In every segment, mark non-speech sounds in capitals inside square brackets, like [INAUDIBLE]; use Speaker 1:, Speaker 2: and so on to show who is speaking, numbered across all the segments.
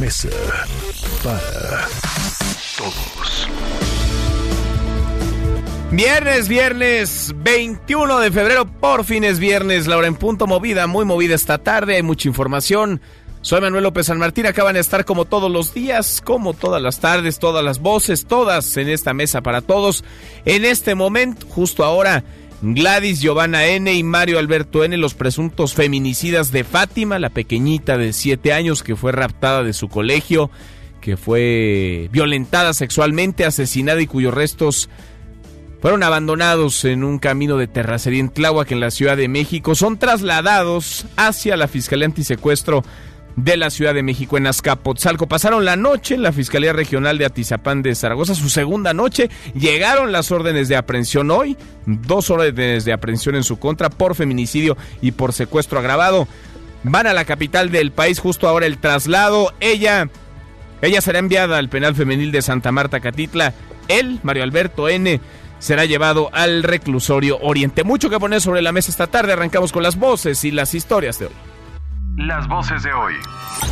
Speaker 1: Mesa para
Speaker 2: Todos.
Speaker 3: Viernes, viernes 21 de febrero, por fin es viernes, la hora en punto movida, muy movida esta tarde, hay mucha información. Soy Manuel López San Martín, acaban de estar como todos los días, como todas las tardes, todas las voces, todas en esta mesa para todos. En este momento, justo ahora, Gladys Giovanna N. y Mario Alberto N., los presuntos feminicidas de Fátima, la pequeñita de 7 años que fue raptada de su colegio, que fue violentada sexualmente, asesinada y cuyos restos fueron abandonados en un camino de terracería en Tláhuac, en la Ciudad de México. Son trasladados hacia la Fiscalía Antisecuestro de la Ciudad de México en Azcapotzalco. Pasaron la noche en la Fiscalía Regional de Atizapán de Zaragoza, su segunda noche. Llegaron las órdenes de aprehensión hoy, dos órdenes de aprehensión en su contra por feminicidio y por secuestro agravado. Van a la capital del país justo ahora el traslado. Ella, ella será enviada al penal femenil de Santa Marta Catitla. Él, Mario Alberto N., será llevado al reclusorio Oriente. Mucho que poner sobre la mesa esta tarde. Arrancamos con las voces y las historias de hoy.
Speaker 4: Las voces de hoy.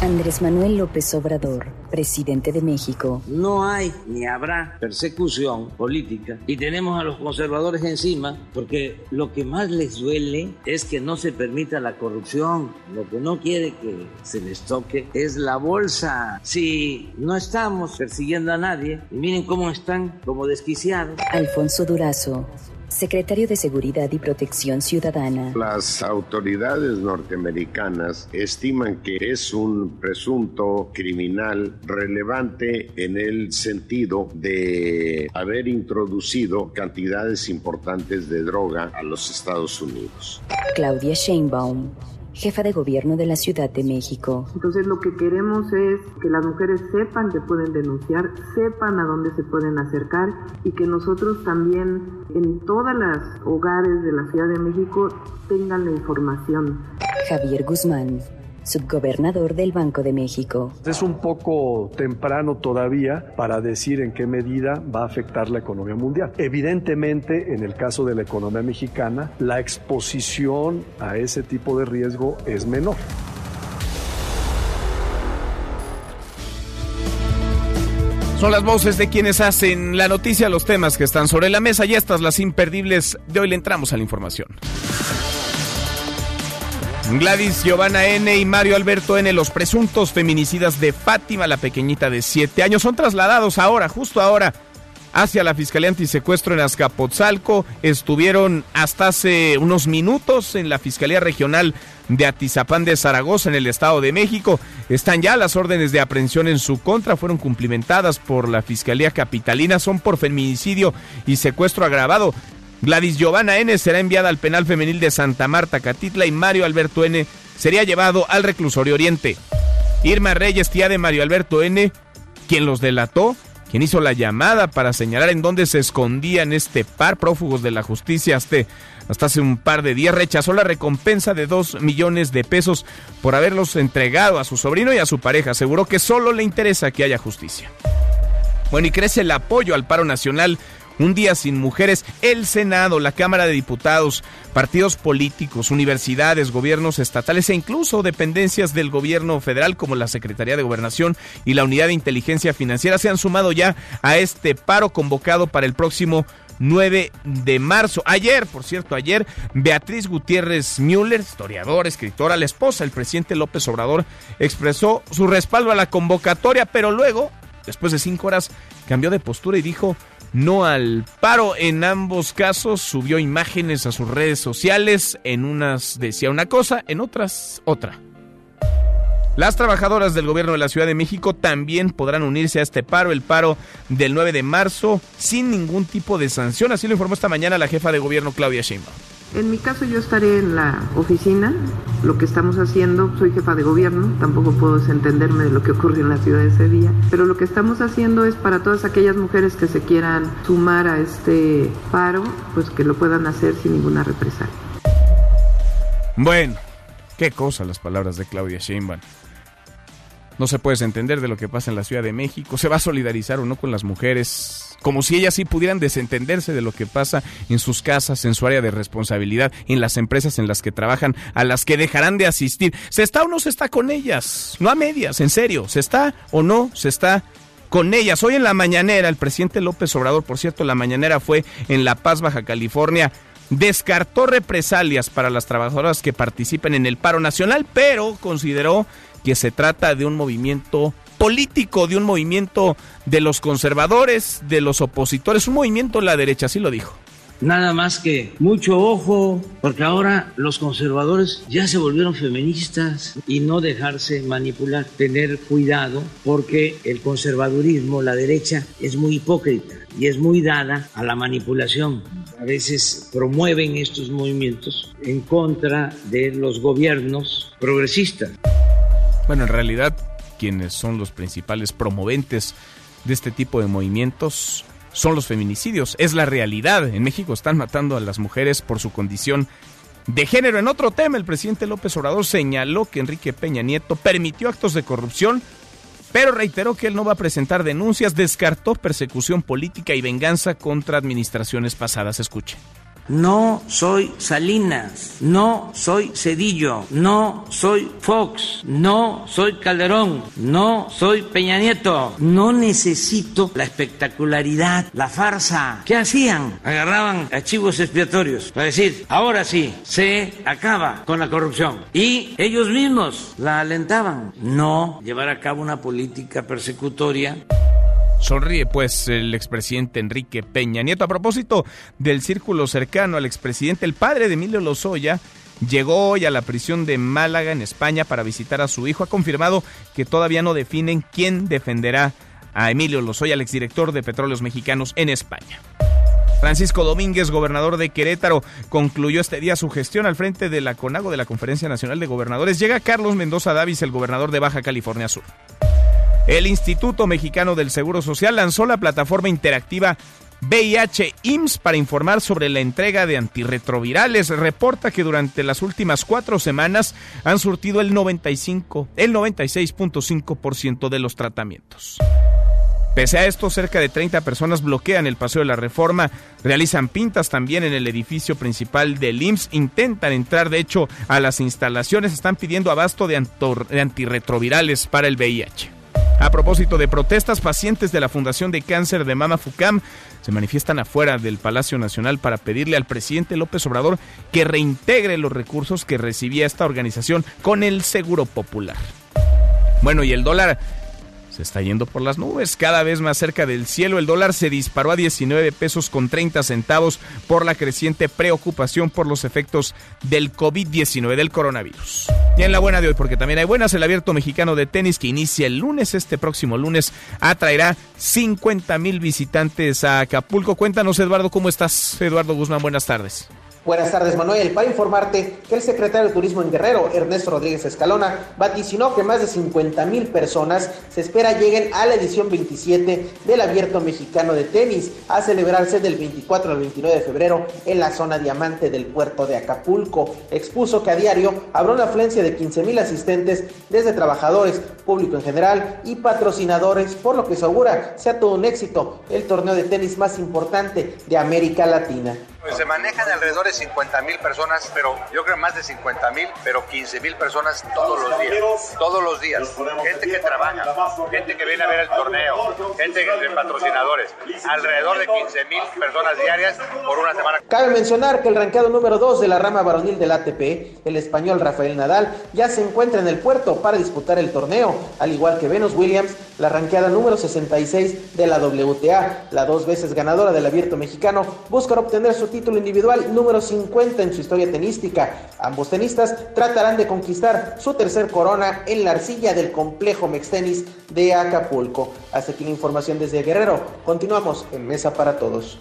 Speaker 5: Andrés Manuel López Obrador, presidente de México.
Speaker 6: No hay ni habrá persecución política y tenemos a los conservadores encima porque lo que más les duele es que no se permita la corrupción. Lo que no quiere que se les toque es la bolsa. Si no estamos persiguiendo a nadie, y miren cómo están como desquiciados.
Speaker 5: Alfonso Durazo, secretario de Seguridad y Protección Ciudadana.
Speaker 7: Las autoridades norteamericanas estiman que es un presunto criminal relevante en el sentido de haber introducido cantidades importantes de droga a los Estados Unidos.
Speaker 5: Claudia Sheinbaum, jefa de gobierno de la Ciudad de México.
Speaker 8: Entonces lo que queremos es que las mujeres sepan que pueden denunciar, sepan a dónde se pueden acercar y que nosotros también en todas las hogares de la Ciudad de México tengan la información.
Speaker 5: Javier Guzmán, subgobernador del Banco de México.
Speaker 9: Es un poco temprano todavía para decir en qué medida va a afectar la economía mundial. Evidentemente, en el caso de la economía mexicana, la exposición a ese tipo de riesgo es menor.
Speaker 3: Son las voces de quienes hacen la noticia, los temas que están sobre la mesa y estas las imperdibles. De hoy le entramos a la información. Gladys Giovanna N. y Mario Alberto N., los presuntos feminicidas de Fátima, la pequeñita de 7 años, son trasladados ahora, justo ahora, hacia la Fiscalía Antisecuestro en Azcapotzalco. Estuvieron hasta hace unos minutos en la Fiscalía Regional de Atizapán de Zaragoza, en el Estado de México. Están ya las órdenes de aprehensión en su contra, fueron cumplimentadas por la Fiscalía Capitalina, son por feminicidio y secuestro agravado. Gladys Giovanna N. será enviada al penal femenil de Santa Marta, Catitla, y Mario Alberto N. sería llevado al reclusorio Oriente. Irma Reyes, tía de Mario Alberto N., quien los delató, quien hizo la llamada para señalar en dónde se escondían este par prófugos de la justicia hasta, hasta hace un par de días, rechazó la recompensa de dos millones de pesos por haberlos entregado a su sobrino y a su pareja. Aseguró que solo le interesa que haya justicia. Bueno, y crece el apoyo al paro nacional un día sin mujeres, el Senado, la Cámara de Diputados, partidos políticos, universidades, gobiernos estatales e incluso dependencias del gobierno federal como la Secretaría de Gobernación y la Unidad de Inteligencia Financiera se han sumado ya a este paro convocado para el próximo 9 de marzo. Ayer, por cierto, ayer, Beatriz Gutiérrez Müller, historiadora, escritora, la esposa del presidente López Obrador, expresó su respaldo a la convocatoria, pero luego, después de cinco horas, cambió de postura y dijo no al paro. En ambos casos subió imágenes a sus redes sociales. En unas decía una cosa, en otras otra. Las trabajadoras del gobierno de la Ciudad de México también podrán unirse a este paro, el paro del 9 de marzo, sin ningún tipo de sanción. Así lo informó esta mañana la jefa de gobierno Claudia Sheinbaum.
Speaker 8: En mi caso yo estaré en la oficina, lo que estamos haciendo, soy jefa de gobierno, tampoco puedo desentenderme de lo que ocurrió en la ciudad ese día, pero lo que estamos haciendo es para todas aquellas mujeres que se quieran sumar a este paro, pues que lo puedan hacer sin ninguna represalia.
Speaker 3: Bueno, qué cosa las palabras de Claudia Sheinbaum. No se puede entender de lo que pasa en la Ciudad de México. Se va a solidarizar o no con las mujeres. Como si ellas sí pudieran desentenderse de lo que pasa en sus casas, en su área de responsabilidad, en las empresas en las que trabajan, a las que dejarán de asistir. ¿Se está o no se está con ellas? No a medias, en serio. ¿Se está o no se está con ellas? Hoy en la mañanera, el presidente López Obrador, por cierto, la mañanera fue en La Paz, Baja California descartó represalias para las trabajadoras que participen en el paro nacional, pero consideró que se trata de un movimiento político, de un movimiento de los conservadores, de los opositores, un movimiento de la derecha, así lo dijo.
Speaker 6: Nada más que mucho ojo, porque ahora los conservadores ya se volvieron feministas y no dejarse manipular, tener cuidado, porque el conservadurismo, la derecha, es muy hipócrita y es muy dada a la manipulación. A veces promueven estos movimientos en contra de los gobiernos progresistas.
Speaker 3: Bueno, en realidad, quienes son los principales promoventes de este tipo de movimientos son los feminicidios. Es la realidad. En México están matando a las mujeres por su condición de género. En otro tema, el presidente López Obrador señaló que Enrique Peña Nieto permitió actos de corrupción, pero reiteró que él no va a presentar denuncias, descartó persecución política y venganza contra administraciones pasadas. Escuche.
Speaker 6: No soy Salinas, no soy Cedillo, no soy Fox, no soy Calderón, no soy Peña Nieto. No necesito la espectacularidad, la farsa. ¿Qué hacían? Agarraban archivos expiatorios para decir, ahora sí, se acaba con la corrupción. Y ellos mismos la alentaban. No llevar a cabo una política persecutoria.
Speaker 3: Sonríe pues el expresidente Enrique Peña Nieto. A propósito del círculo cercano al expresidente, el padre de Emilio Lozoya llegó hoy a la prisión de Málaga en España para visitar a su hijo. Ha confirmado que todavía no definen quién defenderá a Emilio Lozoya, el exdirector de Petróleos Mexicanos en España. Francisco Domínguez, gobernador de Querétaro, concluyó este día su gestión al frente de la CONAGO de la Conferencia Nacional de Gobernadores. Llega Carlos Mendoza Davis, el gobernador de Baja California Sur. El Instituto Mexicano del Seguro Social lanzó la plataforma interactiva VIH IMSS para informar sobre la entrega de antirretrovirales. Reporta que durante las últimas cuatro semanas han surtido el 95, el 96.5% de los tratamientos. Pese a esto, cerca de 30 personas bloquean el paseo de la reforma, realizan pintas también en el edificio principal del IMSS, intentan entrar de hecho a las instalaciones, están pidiendo abasto de, de antirretrovirales para el VIH. A propósito de protestas, pacientes de la Fundación de Cáncer de Mama FUCAM se manifiestan afuera del Palacio Nacional para pedirle al presidente López Obrador que reintegre los recursos que recibía esta organización con el Seguro Popular. Bueno, y el dólar se está yendo por las nubes, cada vez más cerca del cielo. El dólar se disparó a 19 pesos con 30 centavos por la creciente preocupación por los efectos del COVID-19, del coronavirus. Y en la buena de hoy, porque también hay buenas, el abierto mexicano de tenis que inicia el lunes, este próximo lunes, atraerá 50 mil visitantes a Acapulco. Cuéntanos, Eduardo, ¿cómo estás? Eduardo Guzmán, buenas tardes.
Speaker 10: Buenas tardes, Manuel. Para informarte que el secretario de Turismo en Guerrero, Ernesto Rodríguez Escalona, vaticinó que más de 50 mil personas se espera lleguen a la edición 27 del Abierto Mexicano de Tenis, a celebrarse del 24 al 29 de febrero en la zona diamante del puerto de Acapulco. Expuso que a diario habrá una afluencia de 15 mil asistentes, desde trabajadores, público en general y patrocinadores, por lo que se augura sea todo un éxito el torneo de tenis más importante de América Latina.
Speaker 11: Pues se manejan alrededor de 50 mil personas, pero yo creo más de 50 mil, pero 15 mil personas todos los días. Todos los días. Gente que trabaja, gente que viene a ver el torneo, gente de patrocinadores. Alrededor de 15 mil personas diarias por una semana.
Speaker 10: Cabe mencionar que el ranqueado número 2 de la rama varonil del ATP, el español Rafael Nadal, ya se encuentra en el puerto para disputar el torneo, al igual que Venus Williams, la ranqueada número 66 de la WTA, la dos veces ganadora del abierto mexicano, busca obtener su título individual número 50 en su historia tenística. Ambos tenistas tratarán de conquistar su tercer corona en la arcilla del complejo Mextenis de Acapulco. Hasta aquí la información desde Guerrero. Continuamos en Mesa para Todos.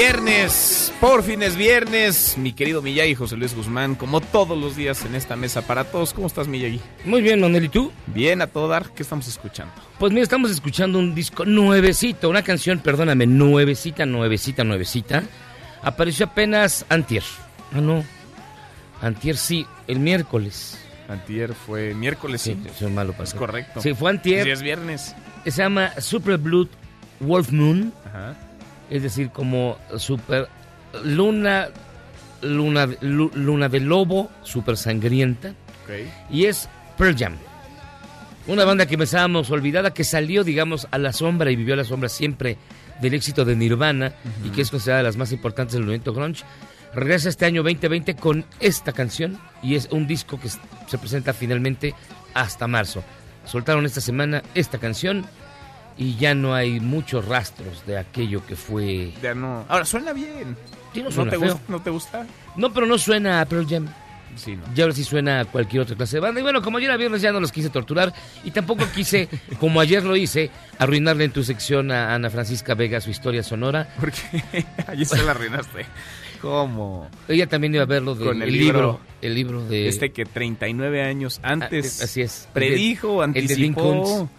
Speaker 3: Viernes, por fin es viernes. Mi querido Miyagi José Luis Guzmán, como todos los días en esta mesa para todos. ¿Cómo estás, Miyagi?
Speaker 12: Muy bien, Manuel, ¿y tú?
Speaker 3: Bien, a todo dar. ¿Qué estamos escuchando?
Speaker 12: Pues mira, estamos escuchando un disco nuevecito, una canción, perdóname, nuevecita, nuevecita, nuevecita. Apareció apenas antier. Ah, no. Antier sí, el miércoles.
Speaker 3: Antier fue miércoles, sí.
Speaker 12: sí soy malo para
Speaker 3: Es correcto.
Speaker 12: Sí, fue antier.
Speaker 3: Sí, es viernes.
Speaker 12: Se llama Super Blood Wolf Moon. Ajá. Es decir, como super luna, luna, lu- luna de lobo, super sangrienta.
Speaker 3: Ok.
Speaker 12: Y es Pearl Jam. Una banda que pensábamos olvidada, que salió, digamos, a la sombra y vivió a la sombra siempre del éxito de Nirvana y que es considerada de las más importantes del movimiento grunge. Regresa este año 2020 con esta canción y es un disco que se presenta finalmente hasta marzo. Soltaron esta semana esta canción y ya no hay muchos rastros de aquello que fue...
Speaker 3: Ya no. Ahora, suena bien.
Speaker 12: Sí, no suena
Speaker 3: te
Speaker 12: feo.
Speaker 3: gusta? ¿No te gusta?
Speaker 12: No, pero no suena a Pearl Jam.
Speaker 3: Sí, no.
Speaker 12: Ya ahora sí suena a cualquier otra clase de banda. Y bueno, como ayer era viernes ya no los quise torturar. Y tampoco quise, [LAUGHS] como ayer lo hice, arruinarle en tu sección a Ana Francisca Vega su historia sonora.
Speaker 3: Porque [LAUGHS] ayer se la arruinaste. ¿Cómo?
Speaker 12: Ella también iba a verlo del
Speaker 3: Con el
Speaker 12: el
Speaker 3: libro.
Speaker 12: libro. El libro de...
Speaker 3: Este que 39 años antes
Speaker 12: Ah, así es.
Speaker 3: predijo,
Speaker 12: El de- el de
Speaker 3: anticipó.
Speaker 12: Lincoln.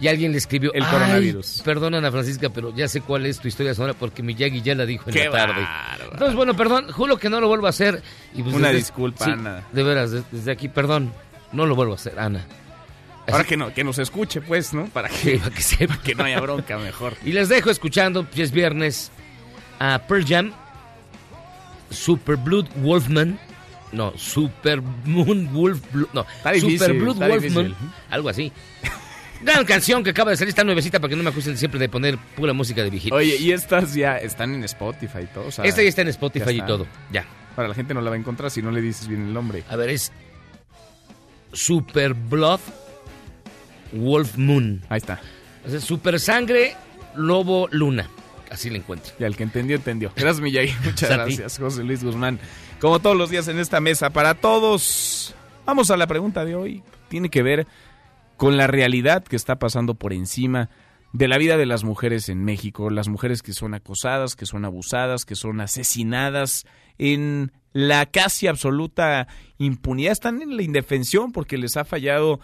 Speaker 12: Y alguien le escribió...
Speaker 3: El
Speaker 12: "Ay,
Speaker 3: coronavirus".
Speaker 12: Perdón, Ana Francisca, pero ya sé cuál es tu historia sonora porque Miyagi ya la dijo en
Speaker 3: ¡Qué
Speaker 12: la tarde.
Speaker 3: bárbaro!
Speaker 12: Entonces, bueno, perdón, juro que no lo vuelvo a hacer. Y pues
Speaker 3: Una
Speaker 12: desde-
Speaker 3: disculpa,
Speaker 12: sí,
Speaker 3: Ana.
Speaker 12: De veras, de- desde aquí, perdón. No lo vuelvo a hacer, Ana.
Speaker 3: Ahora
Speaker 12: Así-
Speaker 3: que, no, que nos escuche, pues, ¿no? Para
Speaker 12: Sí,
Speaker 3: que,
Speaker 12: para que sepa.
Speaker 3: que no haya bronca mejor.
Speaker 12: Y les dejo escuchando, pues es viernes, a Pearl Jam, Super Blood Wolfman, no, Super Moon Wolf, no,
Speaker 3: difícil,
Speaker 12: Super Blood Wolfman,
Speaker 3: difícil.
Speaker 12: algo así. [LAUGHS] Gran canción que acaba de salir, está nuevecita para que no me acusen siempre de poner pura música de viejitos.
Speaker 3: Oye, y estas ya están en Spotify y todo. o sea,
Speaker 12: Esta ya está en Spotify y todo, ya.
Speaker 3: Para la gente no la va a encontrar si no le dices bien el nombre.
Speaker 12: A ver, es Super Blood Wolf Moon.
Speaker 3: Ahí está.
Speaker 12: O sea, Super Sangre Lobo Luna. Así le encuentro.
Speaker 3: Ya el que entendió, entendió. Gracias, Miyagi. [LAUGHS] Muchas gracias, José Luis Guzmán. Como todos los días en esta mesa, para todos. Vamos a la pregunta de hoy. Tiene que ver con la realidad que está pasando por encima de la vida de las mujeres en México. Las mujeres que son acosadas, que son abusadas, que son asesinadas en la casi absoluta impunidad. Están en la indefensión porque les ha fallado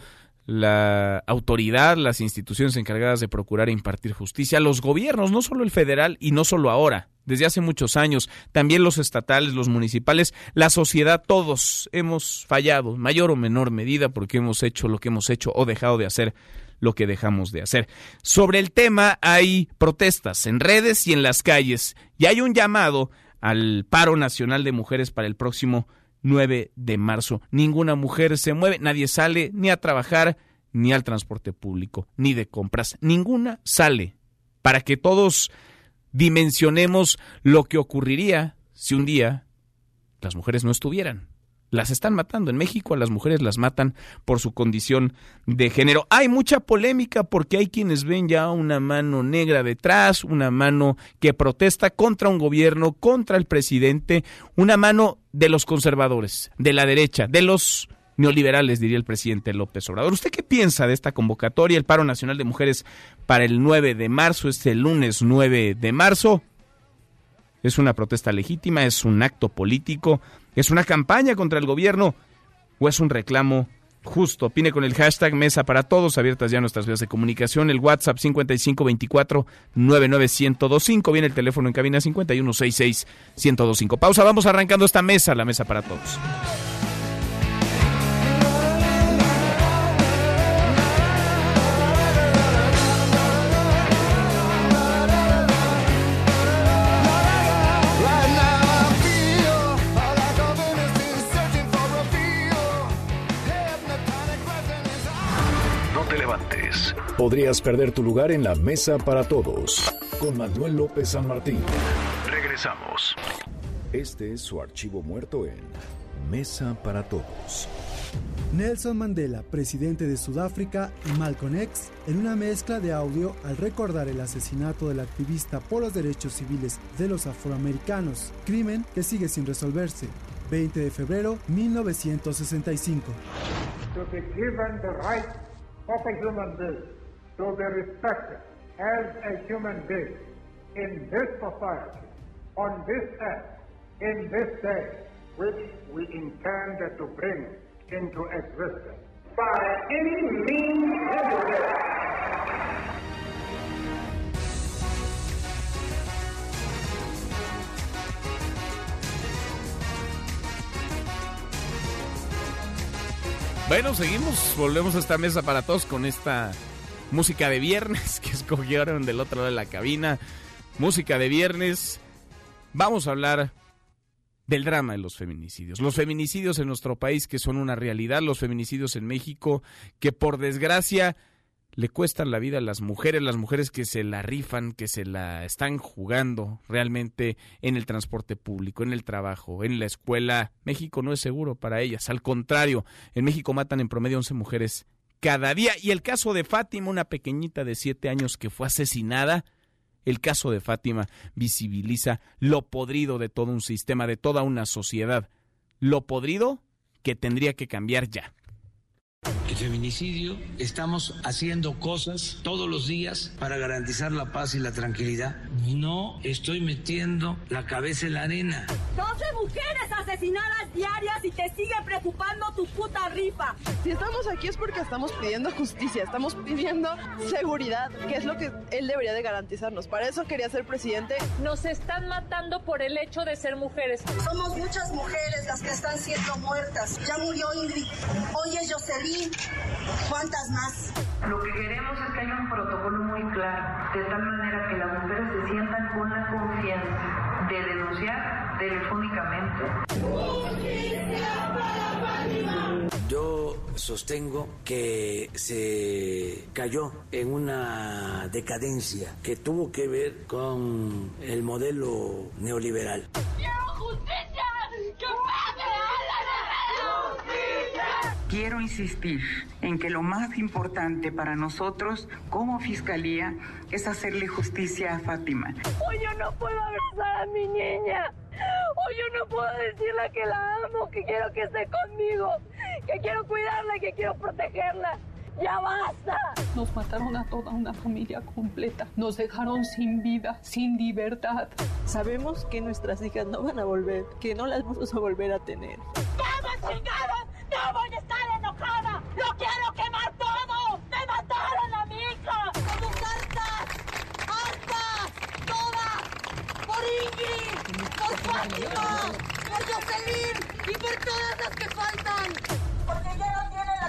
Speaker 3: la autoridad, las instituciones encargadas de procurar e impartir justicia, los gobiernos, no solo el federal y no solo ahora, desde hace muchos años, también los estatales, los municipales, la sociedad, todos hemos fallado, mayor o menor medida, porque hemos hecho lo que hemos hecho o dejado de hacer lo que dejamos de hacer. Sobre el tema hay protestas en redes y en las calles y hay un llamado al paro nacional de mujeres para el próximo 9 de marzo. Ninguna mujer se mueve, nadie sale ni a trabajar, ni al transporte público, ni de compras. Ninguna sale para que todos dimensionemos lo que ocurriría si un día las mujeres no estuvieran. Las están matando. En México a las mujeres las matan por su condición de género. Hay mucha polémica porque hay quienes ven ya una mano negra detrás, una mano que protesta contra un gobierno, contra el presidente, una mano de los conservadores, de la derecha, de los neoliberales, diría el presidente López Obrador. ¿Usted qué piensa de esta convocatoria? El paro nacional de mujeres para el 9 de marzo, este lunes 9 de marzo. Es una protesta legítima, es un acto político, es una campaña contra el gobierno o es un reclamo justo. Opine con el hashtag Mesa para Todos, abiertas ya nuestras vías de comunicación, el WhatsApp 5524 99125, viene el teléfono en cabina 5166 1025. Pausa, vamos arrancando esta mesa, la Mesa para Todos.
Speaker 1: Podrías perder tu lugar en la mesa para todos. Con Manuel López San Martín.
Speaker 13: Regresamos.
Speaker 1: Este es su archivo muerto en Mesa para Todos.
Speaker 14: Nelson Mandela, presidente de Sudáfrica, y Malcolm X, en una mezcla de audio al recordar el asesinato del activista por los derechos civiles de los afroamericanos, crimen que sigue sin resolverse. 20 de febrero 1965.
Speaker 15: to be given the right of a human being to be respected as a human being in this society
Speaker 14: on this earth in this day, which we intend to bring into existence by any means necessary.
Speaker 3: Bueno, seguimos, volvemos a esta mesa para todos con esta música de viernes [LAUGHS] que escogieron del otro lado de la cabina. Música de viernes. Vamos a hablar del drama de los feminicidios. Los feminicidios en nuestro país que son una realidad, los feminicidios en México que por desgracia le cuestan la vida a las mujeres, las mujeres que se la rifan, que se la están jugando realmente en el transporte público, en el trabajo, en la escuela. México no es seguro para ellas. Al contrario, en México matan en promedio 11 mujeres cada día. Y el caso de Fátima, una pequeñita de 7 años que fue asesinada, el caso de Fátima visibiliza lo podrido de todo un sistema, de toda una sociedad. Lo podrido que tendría que cambiar ya.
Speaker 6: El feminicidio, estamos haciendo cosas todos los días para garantizar la paz y la tranquilidad. No estoy metiendo la cabeza en la arena.
Speaker 16: 12 mujeres asesinadas diarias y te sigue preocupando tu puta rifa.
Speaker 17: Si estamos aquí es porque estamos pidiendo justicia, estamos pidiendo seguridad, que es lo que él debería de garantizarnos. Para eso quería ser presidente.
Speaker 16: Nos están matando por el hecho de ser mujeres.
Speaker 18: Somos muchas mujeres las que están siendo muertas. Ya murió Ingrid, hoy es Jocelyn. ¿Cuántas más?
Speaker 19: Lo que queremos es que haya un protocolo muy claro, de tal manera que las mujeres se sientan con la confianza de denunciar telefónicamente.
Speaker 6: Yo sostengo que se cayó en una decadencia que tuvo que ver con el modelo neoliberal.
Speaker 16: ¡Quiero justicia! ¡Que
Speaker 19: Quiero insistir en que lo más importante para nosotros como Fiscalía es hacerle justicia a Fátima.
Speaker 16: Hoy yo no puedo abrazar a mi niña. Hoy yo no puedo decirle que la amo, que quiero que esté conmigo, que quiero cuidarla, que quiero protegerla. ¡Ya basta!
Speaker 20: Nos mataron a toda una familia completa. Nos dejaron sin vida, sin libertad.
Speaker 17: Sabemos que nuestras hijas no van a volver, que no las vamos a volver a tener.
Speaker 16: ¡Vamos, chingados! ¡No voy a estar enojada! ¡Lo quiero quemar todo! ¡Me mataron a mi hija! ¡Estamos hartas! ¡Hartas! ¡Todas! ¡Por Ingrid! ¡Por Fátima! ¡Por Jocelyn! ¡Y por todas las que faltan!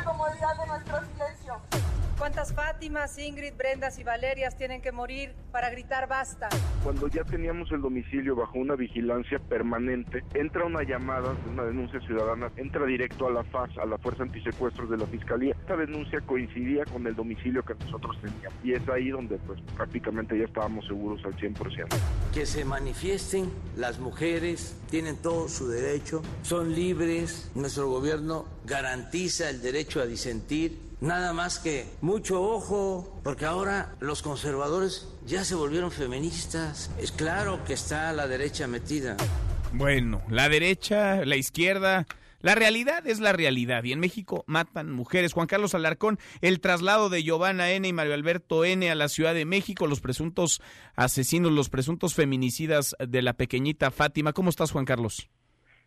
Speaker 16: Comodidad de nuestro silencio.
Speaker 21: ¿Cuántas Fátimas, Ingrid, Brendas y Valerias tienen que morir para gritar basta?
Speaker 22: Cuando ya teníamos el domicilio bajo una vigilancia permanente, entra una llamada, una denuncia ciudadana, entra directo a la FAS, a la Fuerza Antisecuestros de la Fiscalía. Esta denuncia coincidía con el domicilio que nosotros teníamos. Y es ahí donde pues prácticamente ya estábamos seguros al 100%.
Speaker 6: Que se manifiesten las mujeres, tienen todo su derecho, son libres, nuestro gobierno garantiza el derecho a disentir Nada más que mucho ojo, porque ahora los conservadores ya se volvieron feministas. Es claro que está la derecha metida.
Speaker 3: Bueno, la derecha, la izquierda, la realidad es la realidad y en México matan mujeres. Juan Carlos Alarcón, el traslado de Giovanna N. y Mario Alberto N. a la Ciudad de México, los presuntos asesinos, los presuntos feminicidas de la pequeñita Fátima. ¿Cómo estás, Juan Carlos?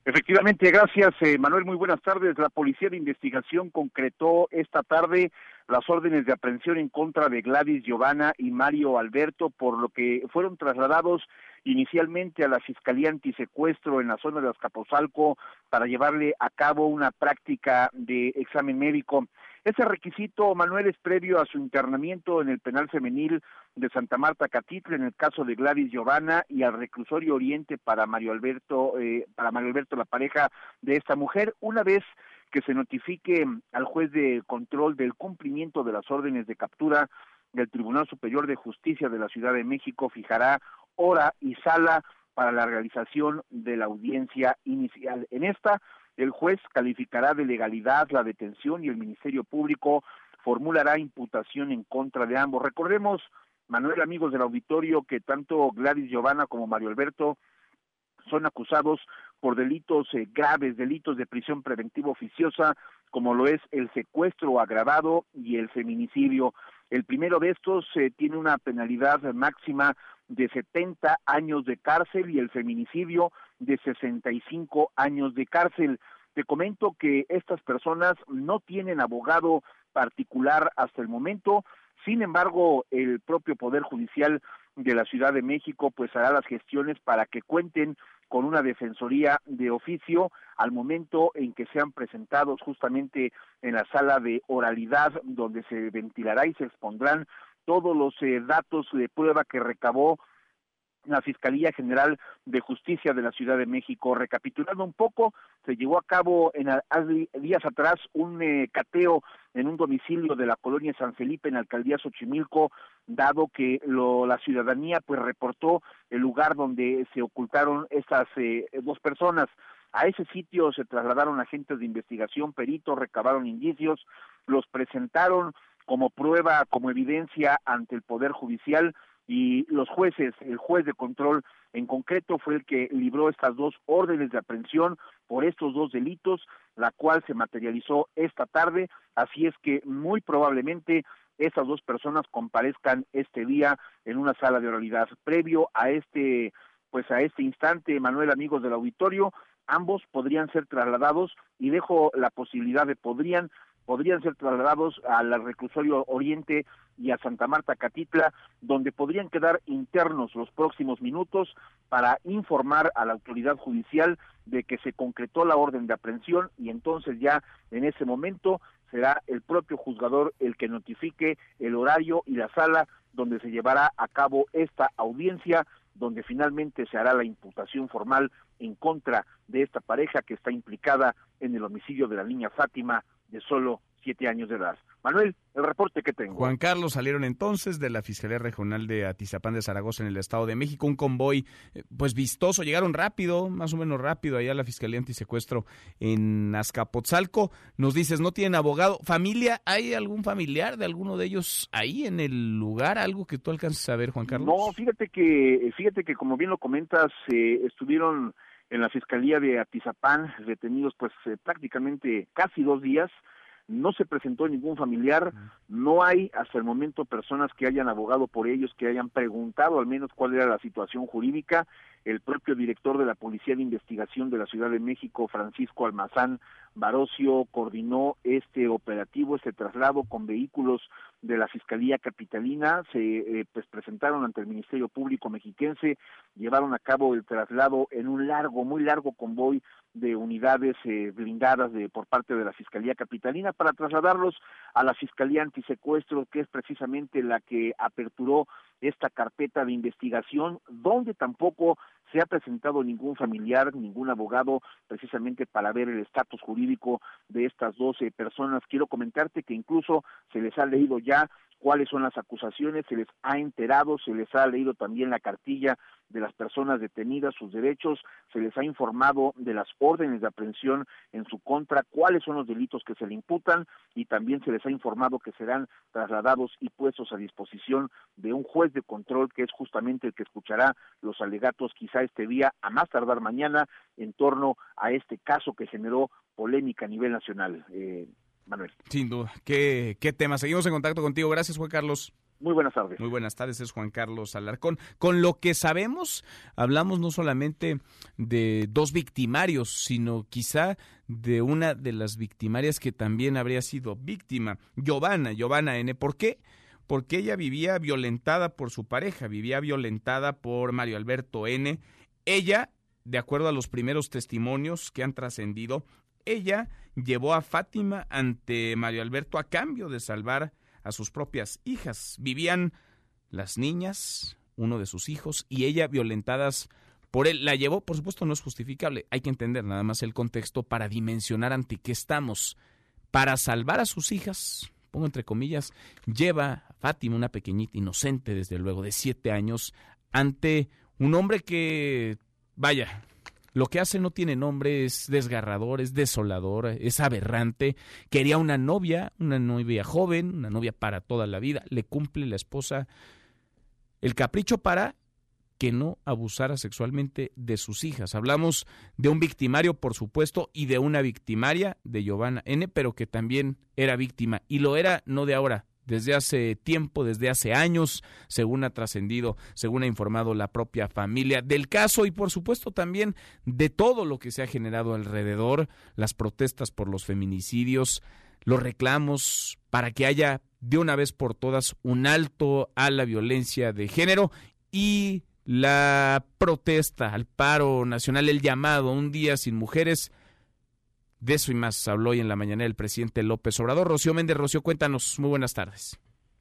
Speaker 23: Efectivamente, gracias eh, Manuel, muy buenas tardes. La Policía de Investigación concretó esta tarde las órdenes de aprehensión en contra de Gladys Giovanna y Mario Alberto, por lo que fueron trasladados inicialmente a la Fiscalía Antisecuestro en la zona de Azcapotzalco para llevarle a cabo una práctica de examen médico. Ese requisito, Manuel, es previo a su internamiento en el penal femenil de Santa Marta Catitla en el caso de Gladys Giovanna y al reclusorio Oriente para Mario Alberto, eh, para Mario Alberto, la pareja de esta mujer, una vez que se notifique al juez de control del cumplimiento de las órdenes de captura del Tribunal Superior de Justicia de la Ciudad de México fijará hora y sala para la realización de la audiencia inicial. En esta, el juez calificará de legalidad la detención y el Ministerio Público formulará imputación en contra de ambos. Recordemos, Manuel, amigos del auditorio, que tanto Gladys Giovanna como Mario Alberto son acusados por delitos eh, graves, delitos de prisión preventiva oficiosa, como lo es el secuestro agravado y el feminicidio. El primero de estos eh, tiene una penalidad máxima de 70 años de cárcel y el feminicidio de 65 años de cárcel. Te comento que estas personas no tienen abogado particular hasta el momento, sin embargo, el propio Poder Judicial de la Ciudad de México pues hará las gestiones para que cuenten con una defensoría de oficio al momento en que sean presentados justamente en la sala de oralidad donde se ventilará y se expondrán todos los eh, datos de prueba que recabó la Fiscalía General de Justicia de la Ciudad de México. Recapitulando un poco, se llevó a cabo en días atrás un eh, cateo en un domicilio de la colonia San Felipe en la alcaldía Xochimilco, dado que lo, la ciudadanía pues reportó el lugar donde se ocultaron estas eh, dos personas. A ese sitio se trasladaron agentes de investigación, peritos, recabaron indicios, los presentaron como prueba, como evidencia ante el Poder Judicial y los jueces, el juez de control en concreto fue el que libró estas dos órdenes de aprehensión por estos dos delitos, la cual se materializó esta tarde, así es que muy probablemente estas dos personas comparezcan este día en una sala de oralidad. Previo a este, pues a este instante, Manuel, amigos del auditorio, ambos podrían ser trasladados y dejo la posibilidad de podrían podrían ser trasladados al reclusorio Oriente y a Santa Marta Catitla, donde podrían quedar internos los próximos minutos para informar a la autoridad judicial de que se concretó la orden de aprehensión y entonces ya en ese momento será el propio juzgador el que notifique el horario y la sala donde se llevará a cabo esta audiencia, donde finalmente se hará la imputación formal en contra de esta pareja que está implicada en el homicidio de la niña Fátima de solo siete años de edad. Manuel, el reporte que tengo.
Speaker 3: Juan Carlos, salieron entonces de la Fiscalía Regional de Atizapán de Zaragoza en el Estado de México, un convoy eh, pues vistoso, llegaron rápido, más o menos rápido allá a la Fiscalía Antisecuestro en Azcapotzalco. Nos dices, no tienen abogado. ¿Familia? ¿Hay algún familiar de alguno de ellos ahí en el lugar? ¿Algo que tú alcances a ver, Juan Carlos?
Speaker 23: No, fíjate que, fíjate que como bien lo comentas, eh, estuvieron en la Fiscalía de Atizapán detenidos pues eh, prácticamente casi dos días no se presentó ningún familiar, no hay hasta el momento personas que hayan abogado por ellos, que hayan preguntado al menos cuál era la situación jurídica. El propio director de la Policía de Investigación de la Ciudad de México, Francisco Almazán Barocio, coordinó este operativo, este traslado con vehículos de la Fiscalía Capitalina, se eh, pues presentaron ante el Ministerio Público mexiquense, llevaron a cabo el traslado en un largo, muy largo convoy de unidades eh, blindadas de por parte de la Fiscalía Capitalina para trasladarlos a la Fiscalía Antisecuestro, que es precisamente la que aperturó esta carpeta de investigación, donde tampoco se ha presentado ningún familiar, ningún abogado, precisamente para ver el estatus jurídico de estas doce personas. Quiero comentarte que incluso se les ha leído ya cuáles son las acusaciones, se les ha enterado, se les ha leído también la cartilla de las personas detenidas, sus derechos, se les ha informado de las órdenes de aprehensión en su contra, cuáles son los delitos que se le imputan y también se les ha informado que serán trasladados y puestos a disposición de un juez de control que es justamente el que escuchará los alegatos quizá este día, a más tardar mañana, en torno a este caso que generó polémica a nivel nacional. Eh, Manuel.
Speaker 3: Sin duda. ¿Qué, ¿Qué tema? Seguimos en contacto contigo. Gracias, Juan Carlos.
Speaker 23: Muy buenas tardes.
Speaker 3: Muy buenas tardes, es Juan Carlos Alarcón. Con lo que sabemos, hablamos no solamente de dos victimarios, sino quizá de una de las victimarias que también habría sido víctima, Giovanna, Giovanna N. ¿Por qué? Porque ella vivía violentada por su pareja, vivía violentada por Mario Alberto N. Ella, de acuerdo a los primeros testimonios que han trascendido, ella llevó a Fátima ante Mario Alberto a cambio de salvar a sus propias hijas. Vivían las niñas, uno de sus hijos, y ella violentadas por él. La llevó, por supuesto, no es justificable. Hay que entender nada más el contexto para dimensionar ante qué estamos. Para salvar a sus hijas, pongo entre comillas, lleva a Fátima, una pequeñita inocente, desde luego, de siete años, ante un hombre que, vaya, lo que hace no tiene nombre, es desgarrador, es desolador, es aberrante. Quería una novia, una novia joven, una novia para toda la vida. Le cumple la esposa el capricho para que no abusara sexualmente de sus hijas. Hablamos de un victimario, por supuesto, y de una victimaria de Giovanna N., pero que también era víctima. Y lo era no de ahora, desde hace tiempo, desde hace años, según ha trascendido, según ha informado la propia familia del caso y por supuesto también de todo lo que se ha generado alrededor, las protestas por los feminicidios, los reclamos para que haya de una vez por todas un alto a la violencia de género y la protesta al paro nacional, el llamado Un Día Sin Mujeres. De eso y más habló hoy en la mañana el presidente López Obrador. Rocío Méndez, Rocío, cuéntanos. Muy buenas tardes.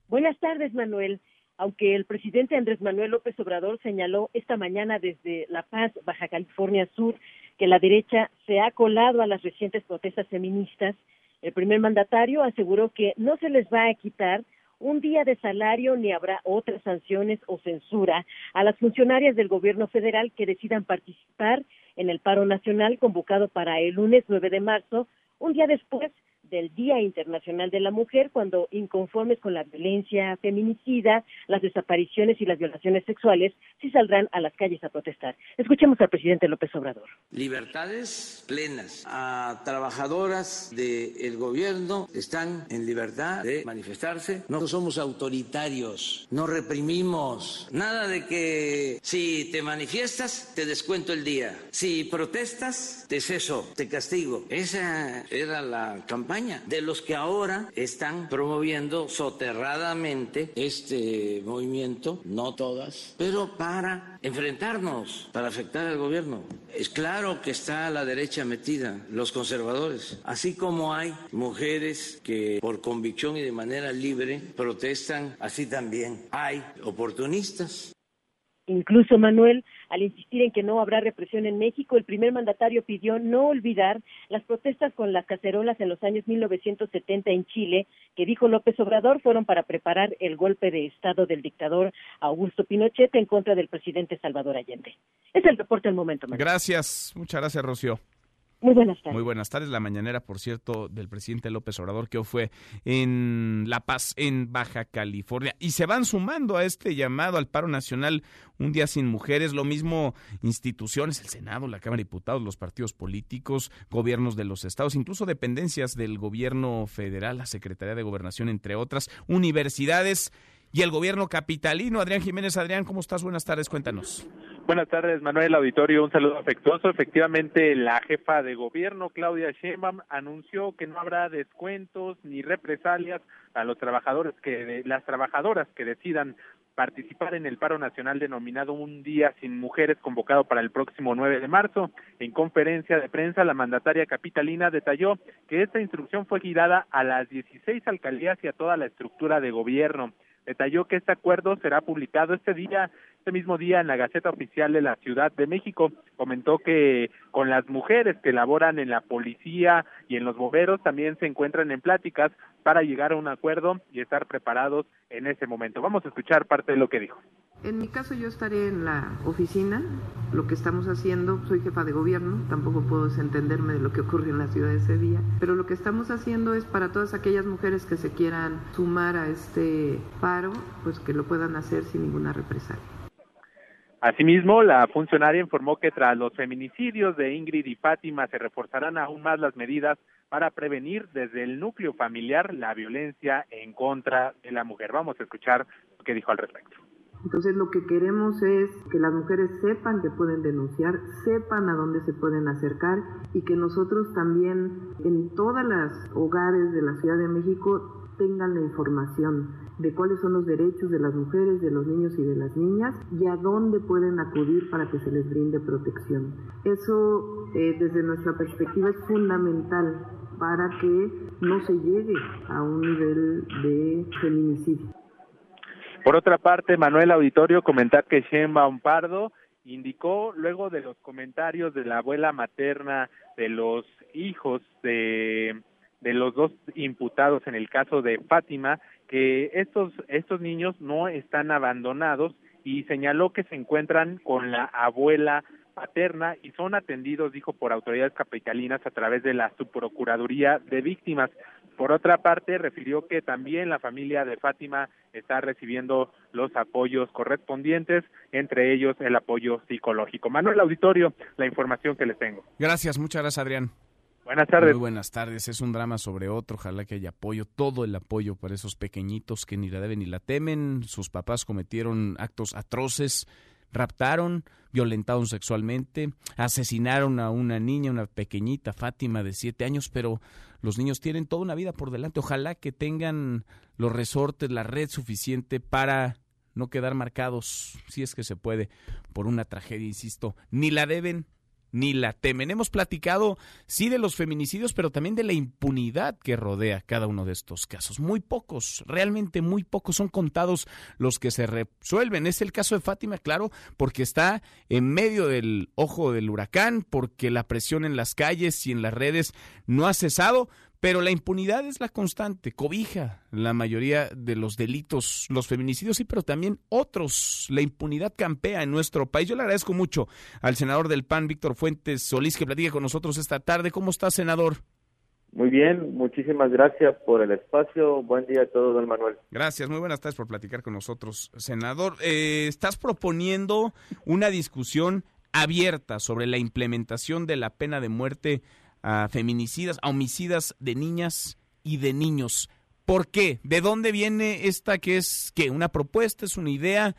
Speaker 24: Buenas tardes, Manuel. Aunque el presidente Andrés Manuel López Obrador señaló esta mañana desde La Paz, Baja California Sur, que la derecha se ha colado a las recientes protestas feministas, el primer mandatario aseguró que no se les va a quitar un día de salario ni habrá otras sanciones o censura a las funcionarias del gobierno federal que decidan participar en el paro nacional convocado para el lunes 9 de marzo, un día después del Día Internacional de la Mujer cuando inconformes con la violencia feminicida, las desapariciones y las violaciones sexuales sí saldrán a las calles a protestar. Escuchemos al presidente López Obrador.
Speaker 6: Libertades plenas. A trabajadoras del gobierno están en libertad de manifestarse. No somos autoritarios, no reprimimos. Nada de que si te manifiestas te descuento el día. Si protestas te ceso, te castigo. Esa era la campaña de los que ahora están promoviendo soterradamente este movimiento, no todas, pero para enfrentarnos, para afectar al gobierno. Es claro que está la derecha metida, los conservadores, así como hay mujeres que por convicción y de manera libre protestan, así también hay oportunistas.
Speaker 24: Incluso Manuel al insistir en que no habrá represión en México, el primer mandatario pidió no olvidar las protestas con las cacerolas en los años 1970 en Chile, que dijo López Obrador fueron para preparar el golpe de Estado del dictador Augusto Pinochet en contra del presidente Salvador Allende. Es el reporte del momento.
Speaker 3: Gracias, muchas gracias, Rocío.
Speaker 24: Muy buenas tardes.
Speaker 3: Muy buenas tardes. La mañanera, por cierto, del presidente López Obrador, que fue en La Paz, en Baja California. Y se van sumando a este llamado al paro nacional Un Día Sin Mujeres. Lo mismo instituciones, el Senado, la Cámara de Diputados, los partidos políticos, gobiernos de los estados, incluso dependencias del gobierno federal, la Secretaría de Gobernación, entre otras, universidades y el gobierno capitalino. Adrián Jiménez, Adrián, ¿cómo estás? Buenas tardes, cuéntanos.
Speaker 25: Buenas tardes, Manuel Auditorio. Un saludo afectuoso. Efectivamente, la jefa de gobierno, Claudia Sheinbaum, anunció que no habrá descuentos ni represalias a los trabajadores que las trabajadoras que decidan participar en el paro nacional denominado Un Día Sin Mujeres convocado para el próximo 9 de marzo. En conferencia de prensa, la mandataria capitalina detalló que esta instrucción fue guiada a las 16 alcaldías y a toda la estructura de gobierno. Detalló que este acuerdo será publicado este día, este mismo día en la Gaceta Oficial de la Ciudad de México. Comentó que con las mujeres que laboran en la policía y en los bomberos también se encuentran en pláticas para llegar a un acuerdo y estar preparados en ese momento. Vamos a escuchar parte de lo que dijo.
Speaker 8: En mi caso yo estaré en la oficina, lo que estamos haciendo, soy jefa de gobierno, tampoco puedo desentenderme de lo que ocurre en la ciudad ese día, pero lo que estamos haciendo es para todas aquellas mujeres que se quieran sumar a este paro, pues que lo puedan hacer sin ninguna represalia.
Speaker 25: Asimismo, la funcionaria informó que tras los feminicidios de Ingrid y Fátima se reforzarán aún más las medidas para prevenir desde el núcleo familiar la violencia en contra de la mujer. Vamos a escuchar lo que dijo al respecto.
Speaker 8: Entonces lo que queremos es que las mujeres sepan que pueden denunciar, sepan a dónde se pueden acercar y que nosotros también en todas las hogares de la Ciudad de México tengan la información de cuáles son los derechos de las mujeres, de los niños y de las niñas y a dónde pueden acudir para que se les brinde protección. Eso eh, desde nuestra perspectiva es fundamental para que no se llegue a un nivel de feminicidio.
Speaker 25: Por otra parte, Manuel Auditorio comentar que Sheinbaum Pardo indicó luego de los comentarios de la abuela materna de los hijos de de los dos imputados en el caso de Fátima que estos estos niños no están abandonados y señaló que se encuentran con la abuela paterna y son atendidos, dijo, por autoridades capitalinas a través de la subprocuraduría de víctimas. Por otra parte, refirió que también la familia de Fátima está recibiendo los apoyos correspondientes, entre ellos el apoyo psicológico. Manuel Auditorio, la información que les tengo.
Speaker 3: Gracias, muchas gracias, Adrián.
Speaker 25: Buenas tardes.
Speaker 3: Muy buenas tardes. Es un drama sobre otro. Ojalá que haya apoyo, todo el apoyo para esos pequeñitos que ni la deben ni la temen. Sus papás cometieron actos atroces, raptaron, violentaron sexualmente, asesinaron a una niña, una pequeñita, Fátima, de siete años, pero los niños tienen toda una vida por delante. Ojalá que tengan los resortes, la red suficiente para no quedar marcados, si es que se puede, por una tragedia, insisto, ni la deben ni la temen. Hemos platicado, sí, de los feminicidios, pero también de la impunidad que rodea cada uno de estos casos. Muy pocos, realmente muy pocos son contados los que se resuelven. Es el caso de Fátima, claro, porque está en medio del ojo del huracán, porque la presión en las calles y en las redes no ha cesado, pero la impunidad es la constante, cobija la mayoría de los delitos, los feminicidios sí, pero también otros. La impunidad campea en nuestro país. Yo le agradezco mucho al senador del PAN, Víctor Fuentes Solís, que platique con nosotros esta tarde. ¿Cómo está, senador?
Speaker 26: Muy bien, muchísimas gracias por el espacio. Buen día a todos, don Manuel.
Speaker 3: Gracias, muy buenas tardes por platicar con nosotros, senador. Eh, estás proponiendo una discusión abierta sobre la implementación de la pena de muerte a feminicidas, a homicidas de niñas y de niños. ¿Por qué? ¿De dónde viene esta que es que una propuesta, es una idea?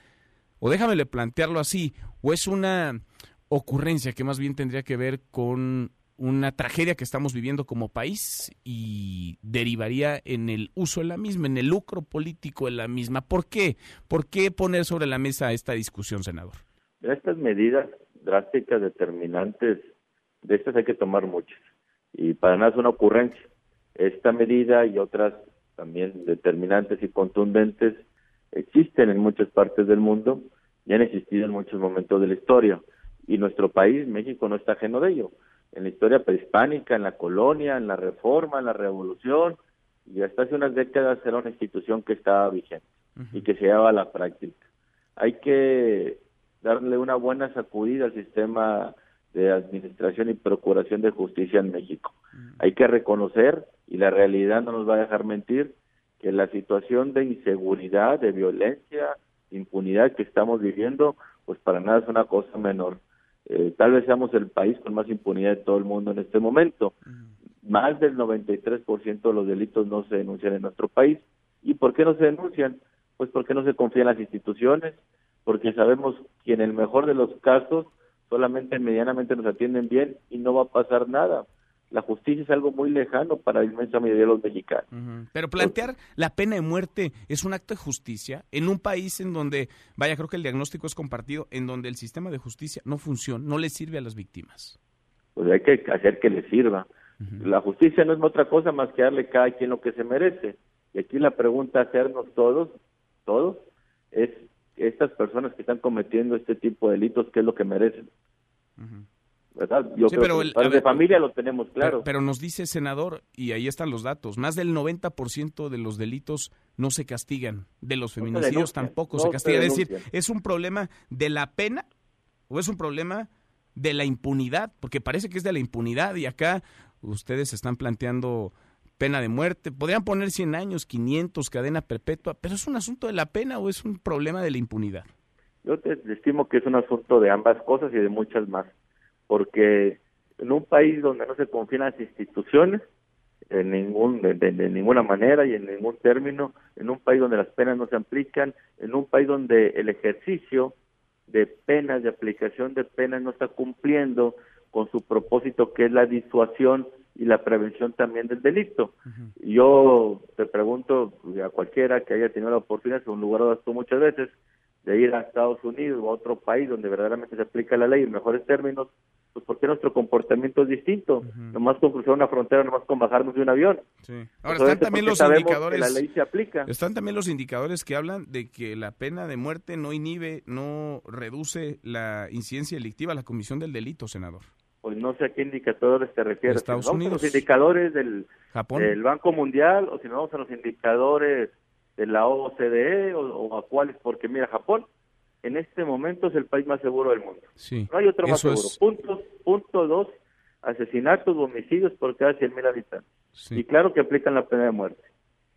Speaker 3: O déjame plantearlo así, o es una ocurrencia que más bien tendría que ver con una tragedia que estamos viviendo como país y derivaría en el uso de la misma, en el lucro político de la misma. ¿Por qué? ¿Por qué poner sobre la mesa esta discusión, senador?
Speaker 26: Estas medidas drásticas, determinantes, de estas hay que tomar muchas y para nada es una ocurrencia. Esta medida y otras también determinantes y contundentes existen en muchas partes del mundo y han existido en muchos momentos de la historia. Y nuestro país, México, no está ajeno de ello. En la historia prehispánica, en la colonia, en la reforma, en la revolución, y hasta hace unas décadas era una institución que estaba vigente y que se llevaba a la práctica. Hay que darle una buena sacudida al sistema de Administración y Procuración de Justicia en México. Hay que reconocer, y la realidad no nos va a dejar mentir, que la situación de inseguridad, de violencia, impunidad que estamos viviendo, pues para nada es una cosa menor. Eh, tal vez seamos el país con más impunidad de todo el mundo en este momento. Más del 93% de los delitos no se denuncian en nuestro país. ¿Y por qué no se denuncian? Pues porque no se confía en las instituciones, porque sabemos que en el mejor de los casos solamente medianamente nos atienden bien y no va a pasar nada. La justicia es algo muy lejano para la inmensa mayoría de los mexicanos.
Speaker 3: Pero plantear la pena de muerte es un acto de justicia en un país en donde, vaya, creo que el diagnóstico es compartido, en donde el sistema de justicia no funciona, no le sirve a las víctimas.
Speaker 26: Pues hay que hacer que le sirva. La justicia no es otra cosa más que darle cada quien lo que se merece. Y aquí la pregunta a hacernos todos, todos, es estas personas que están cometiendo este tipo de delitos, ¿qué es lo que merecen? ¿Verdad? Yo creo
Speaker 3: pero
Speaker 26: que el, de familia lo tenemos claro.
Speaker 3: Pero, nos dice, senador, y ahí están los datos, más del 90% de los delitos no se castigan, de los feminicidios tampoco se castigan. es decir, ¿es un problema de la pena o es un problema de la impunidad? Porque parece que es de la impunidad y acá ustedes están planteando pena de muerte. Podrían poner 100 años, 500, cadena perpetua, pero ¿es un asunto de la pena o es un problema de la impunidad?
Speaker 26: Yo te estimo que es un asunto de ambas cosas y de muchas más, porque en un país donde no se confían las instituciones, en ningún, de, ninguna manera y en ningún término, en un país donde las penas no se aplican, en un país donde el ejercicio de penas, de aplicación de penas no está cumpliendo con su propósito que es la disuasión y la prevención también del delito. Yo te pregunto a cualquiera que haya tenido la oportunidad, un lugar donde estuvo muchas veces, de ir a Estados Unidos o a otro país donde verdaderamente se aplica la ley en mejores términos, pues ¿por qué nuestro comportamiento es distinto? Nomás con cruzar una frontera, nomás con bajarnos de un avión.
Speaker 3: Sí. Ahora están también los indicadores.
Speaker 26: la ley se aplica.
Speaker 3: Están también los indicadores que hablan de que la pena de muerte no inhibe, no reduce la incidencia delictiva, la comisión del delito, senador
Speaker 26: pues no sé a qué indicadores te refieres.
Speaker 3: Estados
Speaker 26: si
Speaker 3: Unidos.
Speaker 26: A los indicadores del,
Speaker 3: Japón.
Speaker 26: del Banco Mundial o si no vamos a los indicadores de la OCDE o, a cuáles, porque mira, Japón en este momento es el país más seguro del mundo.
Speaker 3: Sí.
Speaker 26: No hay otro más seguro.
Speaker 3: es-
Speaker 26: Punto, punto dos, asesinatos o homicidios por cada 100.000 habitantes. Y claro que aplican la pena de muerte.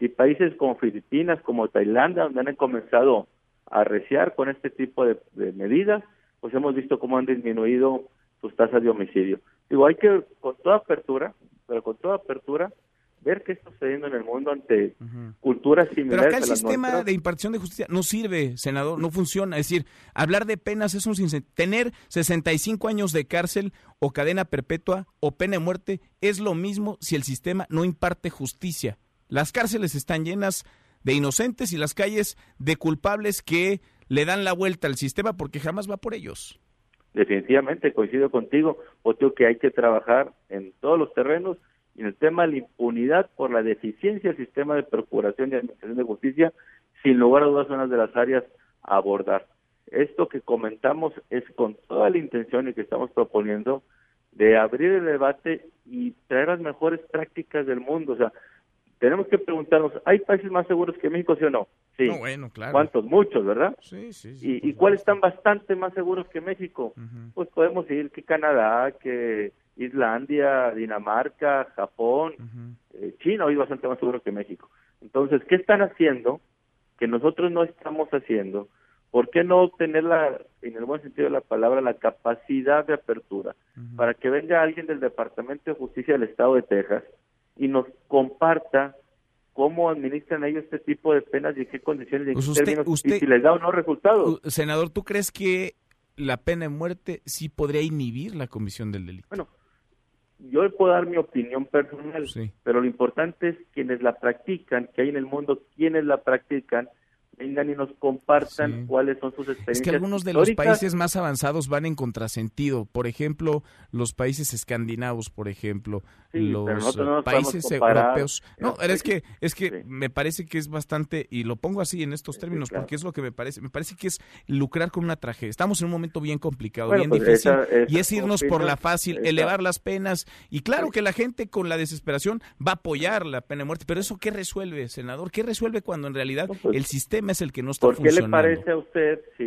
Speaker 26: Y países como Filipinas, como Tailandia, donde han comenzado a arreciar con este tipo de, de medidas, pues hemos visto cómo han disminuido sus tasas de homicidio. Digo, hay que, con toda apertura, pero con toda apertura, ver qué está sucediendo en el mundo ante culturas
Speaker 3: Pero
Speaker 26: similares
Speaker 3: acá el
Speaker 26: a las
Speaker 3: sistema
Speaker 26: nuestras.
Speaker 3: de impartición de justicia no sirve, senador, no funciona. Es decir, hablar de penas es un. Tener 65 años de cárcel o cadena perpetua o pena de muerte es lo mismo si el sistema no imparte justicia. Las cárceles están llenas de inocentes y las calles de culpables que le dan la vuelta al sistema porque jamás va por ellos.
Speaker 26: Definitivamente coincido contigo, Oteo, que hay que trabajar en todos los terrenos y en el tema de la impunidad por la deficiencia del sistema de procuración y administración de justicia, sin lugar a dudas, una de las áreas a abordar. Esto que comentamos es con toda la intención y que estamos proponiendo de abrir el debate y traer las mejores prácticas del mundo. O sea, tenemos que preguntarnos, ¿hay países más seguros que México, sí o no? Sí.
Speaker 3: No, bueno, claro.
Speaker 26: ¿Cuántos? Muchos, ¿verdad?
Speaker 3: Sí, sí, sí.
Speaker 26: ¿Y, y cuáles están bastante más seguros que México? Pues podemos decir que Canadá, que Islandia, Dinamarca, Japón, eh, China hoy bastante más seguro que México. Entonces, ¿qué están haciendo que nosotros no estamos haciendo? ¿Por qué no tener la, en el buen sentido de la palabra, la capacidad de apertura para que venga alguien del Departamento de Justicia del Estado de Texas y nos comparta cómo administran ellos este tipo de penas y en qué condiciones y en
Speaker 3: Pues
Speaker 26: qué
Speaker 3: usted-
Speaker 26: términos
Speaker 3: usted-
Speaker 26: y si les da o no resultados?
Speaker 3: Senador, ¿tú crees que la pena de muerte sí podría inhibir la comisión del delito?
Speaker 26: Bueno, yo puedo dar mi opinión personal, pero lo importante es quienes la practican, que hay en el mundo quienes la practican, vengan y nos compartan cuáles son sus experiencias.
Speaker 3: Es que algunos de los países más avanzados van en contrasentido. Por ejemplo, los países escandinavos, por ejemplo,
Speaker 26: Sí,
Speaker 3: los
Speaker 26: no
Speaker 3: eh, países europeos. No,
Speaker 26: Los
Speaker 3: es que es que me parece que es bastante y lo pongo así en estos términos
Speaker 26: claro.
Speaker 3: porque es lo que me parece. Me parece que es lucrar con una tragedia. Estamos en un momento bien complicado,
Speaker 26: Bueno,
Speaker 3: bien
Speaker 26: pues
Speaker 3: difícil
Speaker 26: esa- esa
Speaker 3: y es irnos por la fácil,
Speaker 26: esa-
Speaker 3: elevar las penas y claro que la gente con la desesperación va a apoyar la pena de muerte, pero eso qué resuelve, senador? ¿Qué resuelve cuando en realidad el sistema es el que no está
Speaker 26: ¿Por qué le parece a usted, si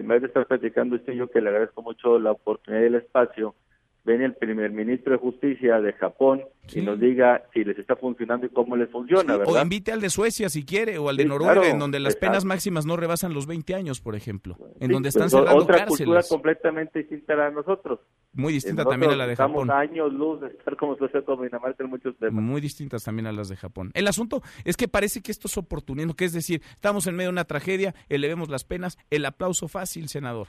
Speaker 26: en vez de estar platicando usted y yo, que le agradezco mucho la oportunidad y el espacio, ven el primer ministro de Justicia de Japón y nos diga si les está funcionando y cómo les funciona,
Speaker 3: Sí,
Speaker 26: ¿verdad?
Speaker 3: o invite al de Suecia si quiere, o al de
Speaker 26: Sí,
Speaker 3: Noruega,
Speaker 26: claro,
Speaker 3: en donde las
Speaker 26: exacto.
Speaker 3: penas máximas no rebasan los 20 años, por ejemplo, en donde están
Speaker 26: pues,
Speaker 3: cerrando
Speaker 26: otra cultura
Speaker 3: cárceles.
Speaker 26: completamente distinta a la de nosotros.
Speaker 3: Muy distinta
Speaker 26: Nosotros
Speaker 3: también a la de
Speaker 26: estamos
Speaker 3: Japón.
Speaker 26: años luz de estar como Suecia como Dinamarca en muchos temas.
Speaker 3: Muy distintas también a las de Japón. El asunto es que parece que esto es oportunismo, que es decir, estamos en medio de una tragedia, elevemos las penas, el aplauso fácil, senador.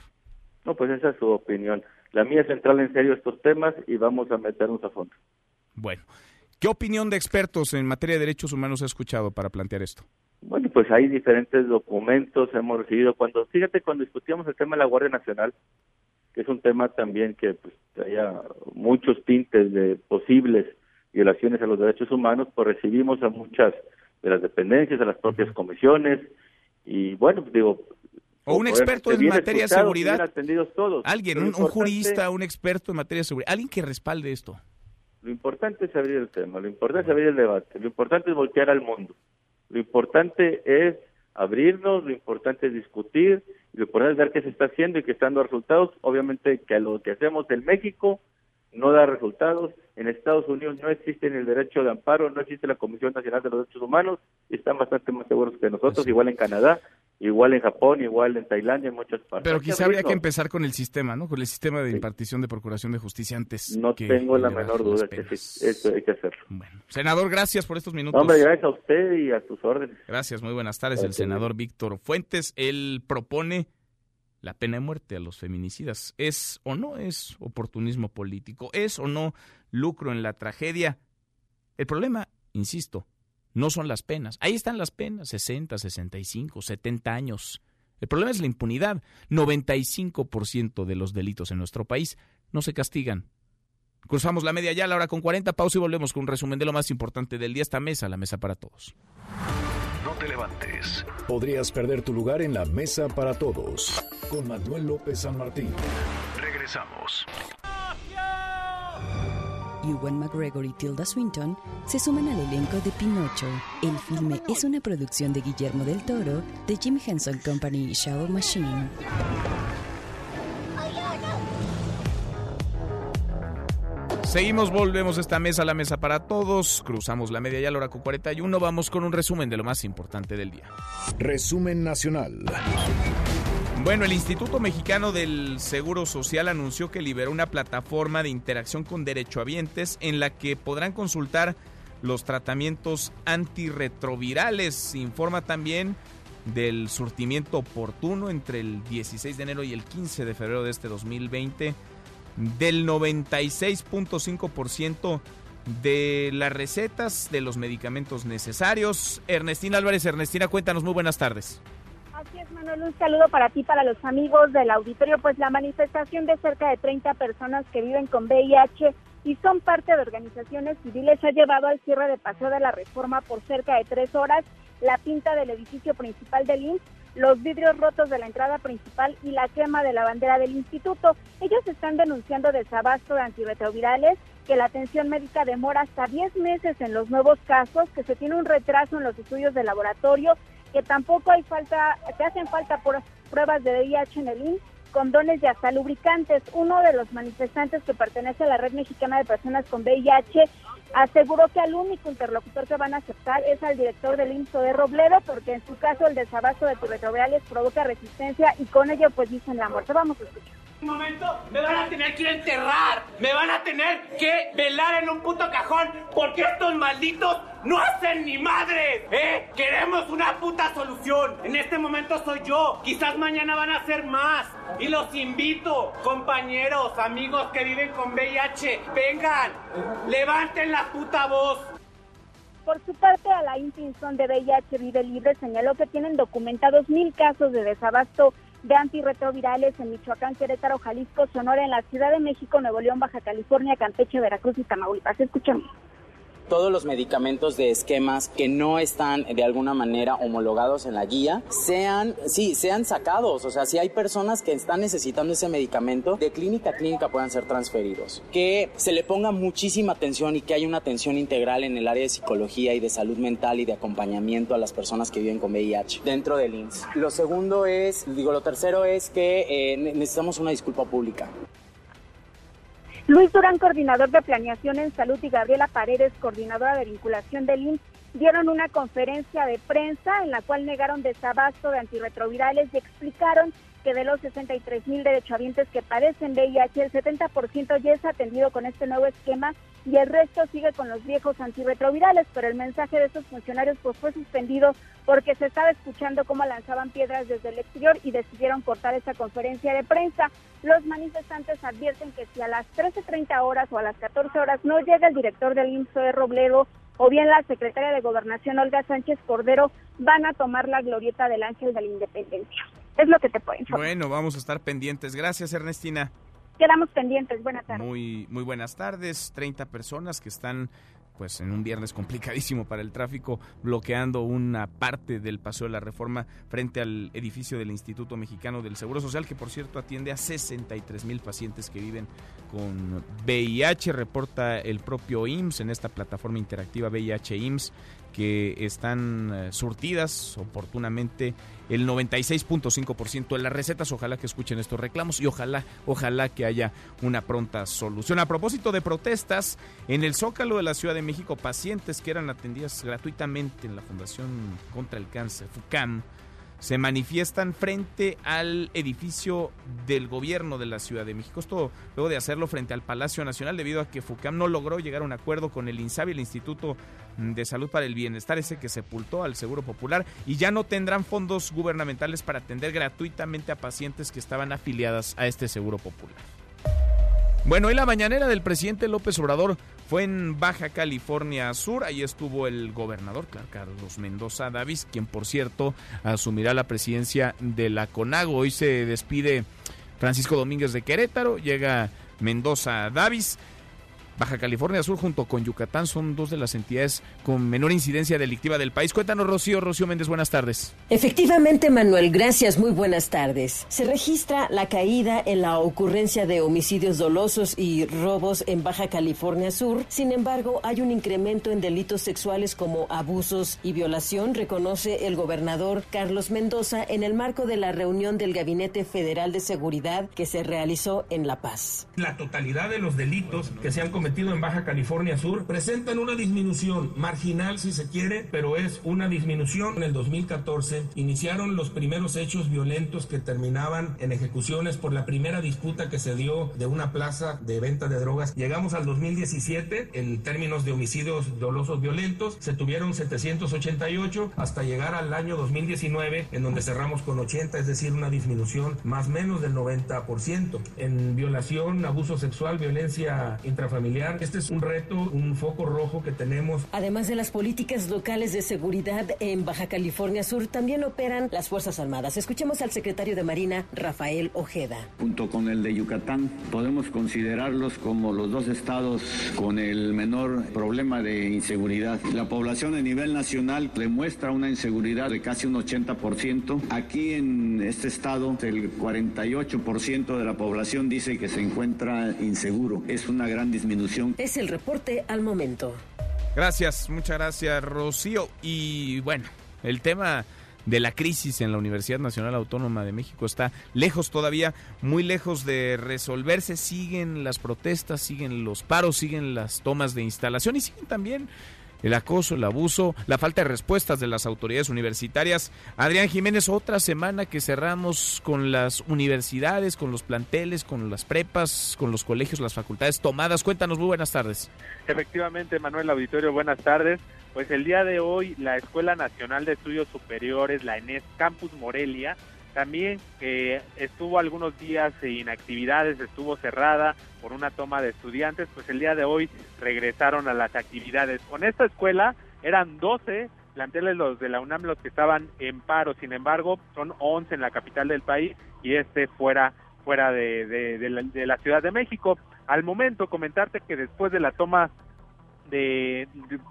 Speaker 26: No, pues esa es su opinión. La mía es entrar en serio estos temas y vamos a meternos a fondo.
Speaker 3: Bueno, ¿qué opinión de expertos en materia de derechos humanos ha escuchado para plantear esto?
Speaker 26: Bueno, pues hay diferentes documentos, hemos recibido. Cuando, fíjate, cuando discutíamos el tema de la Guardia Nacional, que es un tema también que pues traía muchos tintes de posibles violaciones a los derechos humanos, pues recibimos a muchas de las dependencias, a las propias comisiones, y bueno, digo...
Speaker 3: O un experto en materia de seguridad.
Speaker 26: todos.
Speaker 3: Alguien, un, jurista, un experto en materia de seguridad, alguien que respalde esto.
Speaker 26: Lo importante es abrir el tema, lo importante es abrir el debate, lo importante es voltear al mundo, lo importante es abrirnos, lo importante es discutir, lo importante es ver qué se está haciendo y que están dando resultados. Obviamente que lo que hacemos en México no da resultados, en Estados Unidos no existe el derecho de amparo, no existe la Comisión Nacional de los Derechos Humanos, y están bastante más seguros que nosotros, igual en Canadá, igual en Japón, igual en Tailandia, en muchas partes.
Speaker 3: Pero quizá habría que empezar con el sistema, ¿no? Con el sistema de impartición de procuración de justicia antes.
Speaker 26: No
Speaker 3: que
Speaker 26: tengo la menor duda que sí, eso hay que hacerlo.
Speaker 3: Senador, gracias por estos minutos.
Speaker 26: Hombre, gracias a usted y a tus órdenes.
Speaker 3: Gracias, muy buenas tardes. El
Speaker 26: Gracias.
Speaker 3: senador Víctor Fuentes, él propone la pena de muerte a los feminicidas. ¿Es o no es oportunismo político? ¿Es o no lucro en la tragedia? El problema, insisto, no son las penas. Ahí están las penas, 60, 65, 70 años. El problema es la impunidad. 95% de los delitos en nuestro país no se castigan. Cruzamos la media ya, la hora con 40, pausa y volvemos con un resumen de lo más importante del día. Esta mesa, la mesa para todos.
Speaker 2: No te levantes.
Speaker 1: Podrías perder tu lugar en la mesa para todos. Con Manuel López San Martín.
Speaker 2: Regresamos.
Speaker 27: Ewan McGregor y Tilda Swinton se suman al elenco de Pinocho. El filme es una producción de Guillermo del Toro, de Jim Henson Company y Shadow Machine.
Speaker 3: Seguimos, volvemos a esta mesa, la mesa para todos. Cruzamos la media ya a la hora con 41. Vamos con un resumen de lo más importante del día.
Speaker 1: Resumen nacional.
Speaker 3: Bueno, el Instituto Mexicano del Seguro Social anunció que liberó una plataforma de interacción con derechohabientes en la que podrán consultar los tratamientos antirretrovirales. Informa también del surtimiento oportuno entre el 16 de enero y el 15 de febrero de este 2020 del 96.5% de las recetas de los medicamentos necesarios. Ernestina Álvarez, Ernestina, cuéntanos, muy buenas tardes.
Speaker 28: Así Manuel, un saludo para ti, para los amigos del auditorio. Pues la manifestación de cerca de 30 personas que viven con VIH y son parte de organizaciones civiles ha llevado al cierre de Paseo de la Reforma por cerca de tres horas, la pinta del edificio principal del INS, los vidrios rotos de la entrada principal y la quema de la bandera del instituto. Ellos están denunciando desabasto de antirretrovirales, que la atención médica demora hasta 10 meses en los nuevos casos, que se tiene un retraso en los estudios de laboratorio, que tampoco hay falta, que hacen falta pruebas de VIH en el INS condones y hasta lubricantes. Uno de los manifestantes que pertenece a la Red Mexicana de Personas con VIH aseguró que al único interlocutor que van a aceptar es al director del IMSO de Robledo, porque en su caso el desabasto de antirretrovirales provoca resistencia y con ello pues dicen la muerte. Vamos a escuchar
Speaker 29: momento me van a tener que enterrar, me van a tener que velar en un puto cajón porque estos malditos no hacen ni madre, ¿eh? Queremos una puta solución. En este momento soy yo, quizás mañana van a ser más. Y los invito, compañeros, amigos que viven con VIH, vengan, levanten la puta voz.
Speaker 28: Por su parte, Alain Pinzón de VIH Vive Libre señaló que tienen documentados mil casos de desabasto de antirretrovirales en Michoacán, Querétaro, Jalisco, Sonora, en la Ciudad de México, Nuevo León, Baja California, Campeche, Veracruz y Tamaulipas. Escuchemos
Speaker 30: todos los medicamentos de esquemas que no están de alguna manera homologados en la guía sean, sí, sean sacados. O sea, si hay personas que están necesitando ese medicamento, de clínica a clínica puedan ser transferidos. Que se le ponga muchísima atención y que haya una atención integral en el área de psicología y de salud mental y de acompañamiento a las personas que viven con VIH dentro del INSS. Lo segundo es, digo, lo tercero es que eh, necesitamos una disculpa pública.
Speaker 28: Luis Durán, coordinador de planeación en salud, y Gabriela Paredes, coordinadora de vinculación del IMSS, dieron una conferencia de prensa en la cual negaron desabasto de antirretrovirales y explicaron que de los 63 mil derechohabientes que padecen VIH, el 70% ya es atendido con este nuevo esquema y el resto sigue con los viejos antirretrovirales, pero el mensaje de estos funcionarios pues fue suspendido porque se estaba escuchando cómo lanzaban piedras desde el exterior y decidieron cortar esta conferencia de prensa. Los manifestantes advierten que si a las 13.30 horas o a las 14 horas no llega el director del IMSS Robledo o bien la secretaria de Gobernación Olga Sánchez Cordero van a tomar la glorieta del Ángel de la Independencia. Es lo que te puedo informar.
Speaker 3: Bueno, vamos a estar pendientes. Gracias, Ernestina.
Speaker 28: Quedamos pendientes. Buenas tardes.
Speaker 3: Muy, muy buenas tardes. 30 personas que están pues en un viernes complicadísimo para el tráfico, bloqueando una parte del Paseo de la Reforma frente al edificio del Instituto Mexicano del Seguro Social, que por cierto atiende a 63 mil pacientes que viven con VIH, reporta el propio IMSS en esta plataforma interactiva VIH IMSS que están eh, surtidas oportunamente el 96.5% de las recetas. Ojalá que escuchen estos reclamos y ojalá, ojalá que haya una pronta solución. A propósito de protestas, en el Zócalo de la Ciudad de México, pacientes que eran atendidas gratuitamente en la Fundación contra el Cáncer, FUCAM, se manifiestan frente al edificio del gobierno de la Ciudad de México. Esto luego de hacerlo frente al Palacio Nacional debido a que FUCAM no logró llegar a un acuerdo con el INSABI, el Instituto de Salud para el Bienestar, ese que sepultó al Seguro Popular, y ya no tendrán fondos gubernamentales para atender gratuitamente a pacientes que estaban afiliadas a este Seguro Popular. Bueno, y la mañanera del presidente López Obrador fue en Baja California Sur. Ahí estuvo el gobernador, Carlos Mendoza Davis, quien por cierto asumirá la presidencia de la CONAGO. Hoy se despide Francisco Domínguez de Querétaro, llega Mendoza Davis. Baja California Sur junto con Yucatán son dos de las entidades con menor incidencia delictiva del país. Cuéntanos, Rocío. Rocío Méndez, buenas tardes.
Speaker 31: Efectivamente, Manuel, gracias. Muy buenas tardes. Se registra la caída en la ocurrencia de homicidios dolosos y robos en Baja California Sur. Sin embargo, hay un incremento en delitos sexuales como abusos y violación, reconoce el gobernador Carlos Mendoza en el marco de la reunión del Gabinete Federal de Seguridad que se realizó en La Paz.
Speaker 32: La totalidad de los delitos que se han cometido
Speaker 33: cometido en Baja California Sur presentan una disminución marginal si se quiere, pero es una disminución. En el 2014 iniciaron los primeros hechos violentos que terminaban en ejecuciones por la primera disputa que se dio de una plaza de venta de drogas. Llegamos al 2017 en términos de homicidios dolosos violentos, se tuvieron 788 hasta llegar al año 2019 en donde cerramos con 80, es decir, una disminución más menos del 90%. En violación, abuso sexual, violencia intrafamiliar, este es un reto, un foco rojo que tenemos.
Speaker 31: Además de las políticas locales de seguridad en Baja California Sur, también operan las Fuerzas Armadas. Escuchemos al secretario de Marina, Rafael Ojeda.
Speaker 34: Junto con el de Yucatán, podemos considerarlos como los dos estados con el menor problema de inseguridad. La población a nivel nacional demuestra una inseguridad de casi un 80%. Aquí en este estado, el 48% de la población dice que se encuentra inseguro. Es una gran disminución.
Speaker 31: Es el reporte al momento.
Speaker 3: Gracias, muchas gracias, Rocío. Y bueno, el tema de la crisis en la Universidad Nacional Autónoma de México está lejos todavía, muy lejos de resolverse. Siguen las protestas, siguen los paros, siguen las tomas de instalación y siguen también el acoso, el abuso, la falta de respuestas de las autoridades universitarias. Adrián Jiménez, otra semana que cerramos con las universidades, con los planteles, con las prepas, con los colegios, las facultades tomadas. Cuéntanos, muy buenas tardes.
Speaker 25: Efectivamente, Manuel Auditorio, buenas tardes. Pues el día de hoy la Escuela Nacional de Estudios Superiores, la ENES Campus Morelia, también que estuvo algunos días sin actividades, estuvo cerrada por una toma de estudiantes, pues el día de hoy regresaron a las actividades. Con esta escuela eran 12 planteles los de la UNAM los que estaban en paro, sin embargo son 11 en la capital del país y este fuera fuera de la Ciudad de México. Al momento comentarte que después de la toma de,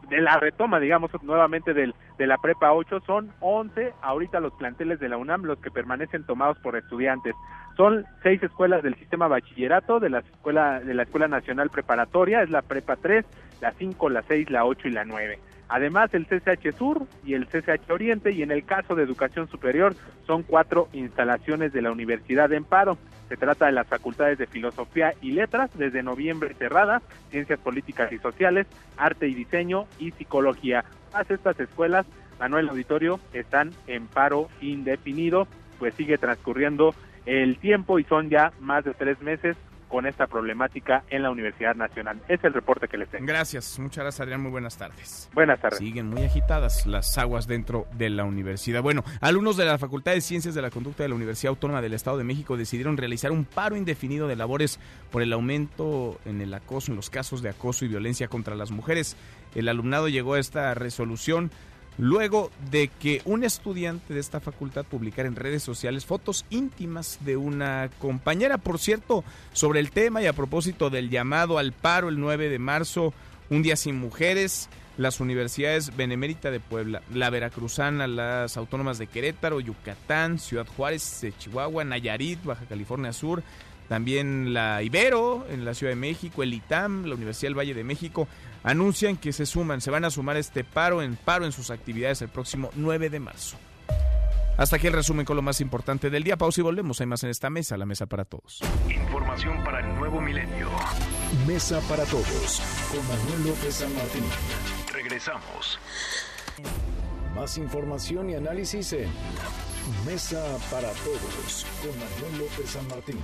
Speaker 25: de, la retoma, digamos, nuevamente del, de la Prepa 8, son 11 ahorita los planteles de la UNAM los que permanecen tomados por estudiantes. Son seis escuelas del sistema bachillerato, de la escuela, de la Escuela Nacional Preparatoria, es la Prepa 3, la 5, la 6, la 8 y la 9. Además, el CCH Sur y el CCH Oriente, y en el caso de educación superior, son cuatro instalaciones de la Universidad en paro. Se trata de las facultades de Filosofía y Letras, desde noviembre cerrada, Ciencias Políticas y Sociales, Arte y Diseño y Psicología. Todas estas escuelas, Manuel Auditorio, están en paro indefinido, pues sigue transcurriendo el tiempo y son ya más de tres meses con esta problemática en la Universidad Nacional. Es el reporte que les tengo.
Speaker 3: Gracias, muchas gracias Adrián, muy buenas tardes.
Speaker 25: Buenas tardes.
Speaker 3: Siguen muy agitadas las aguas dentro de la universidad. Bueno, alumnos de la Facultad de Ciencias de la Conducta de la Universidad Autónoma del Estado de México decidieron realizar un paro indefinido de labores por el aumento en el acoso, en los casos de acoso y violencia contra las mujeres. El alumnado llegó a esta resolución luego de que un estudiante de esta facultad publicara en redes sociales fotos íntimas de una compañera. Por cierto, sobre el tema y a propósito del llamado al paro el 9 de marzo, un día sin mujeres, las universidades Benemérita de Puebla, la Veracruzana, las autónomas de Querétaro, Yucatán, Ciudad Juárez, Chihuahua, Nayarit, Baja California Sur, también la Ibero en la Ciudad de México, el ITAM, la Universidad del Valle de México, anuncian que se suman, se van a sumar este paro en paro en sus actividades el próximo 9 de marzo. Hasta aquí el resumen con lo más importante del día. Pausa y volvemos. Hay más en esta mesa, la mesa para todos.
Speaker 2: Información para el nuevo milenio.
Speaker 1: Mesa para todos con Manuel López San Martín.
Speaker 2: Regresamos.
Speaker 1: Más información y análisis en Mesa para todos con Manuel López San Martín.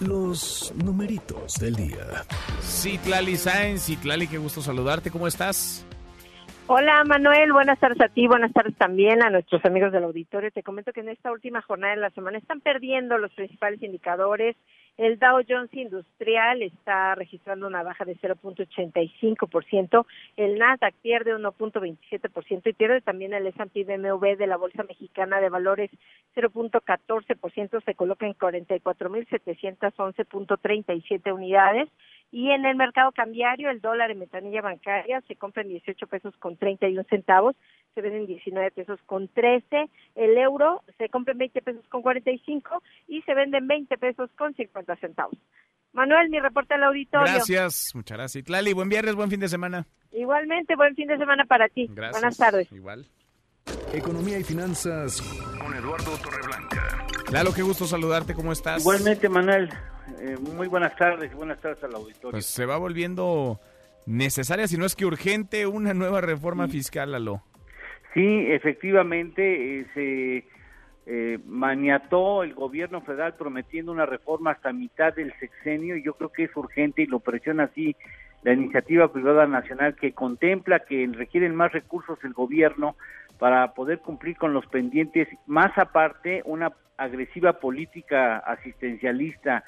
Speaker 1: Los numeritos del día.
Speaker 3: Citlali Sáenz, Citlali, qué gusto saludarte. ¿Cómo estás?
Speaker 24: Hola Manuel, buenas tardes a ti, buenas tardes también a nuestros amigos del auditorio. Te comento que en esta última jornada de la semana están perdiendo los principales indicadores. El Dow Jones Industrial está registrando una baja de 0.85%, el Nasdaq pierde 1.27% y pierde también el S&P BMW de la Bolsa Mexicana de Valores 0.14%, se coloca en 44.711.37 unidades y en el mercado cambiario, el dólar en metanilla bancaria se compra en 18 pesos con 31 centavos, se vende en 19 pesos con 13. El euro se compra en 20 pesos con 45 y se vende en 20 pesos con 50 centavos. Manuel, mi reporte al auditorio.
Speaker 3: Gracias, muchas gracias. Tlali, buen viernes, buen fin de semana.
Speaker 24: Igualmente, buen fin de semana para ti.
Speaker 3: Gracias.
Speaker 24: Buenas tardes.
Speaker 3: Igual.
Speaker 1: Economía y finanzas
Speaker 2: Con Eduardo Torreblanca.
Speaker 3: Lalo, qué gusto saludarte, ¿cómo estás?
Speaker 35: Igualmente, Manuel, eh, muy buenas tardes, buenas tardes al auditorio.
Speaker 3: Pues se va volviendo necesaria, si no es que urgente, una nueva reforma fiscal, Lalo.
Speaker 35: Sí, efectivamente, eh, se eh, maniató el gobierno federal prometiendo una reforma hasta mitad del sexenio y yo creo que es urgente y lo presiona así la iniciativa privada nacional que contempla que requieren más recursos el gobierno para poder cumplir con los pendientes, más aparte una agresiva política asistencialista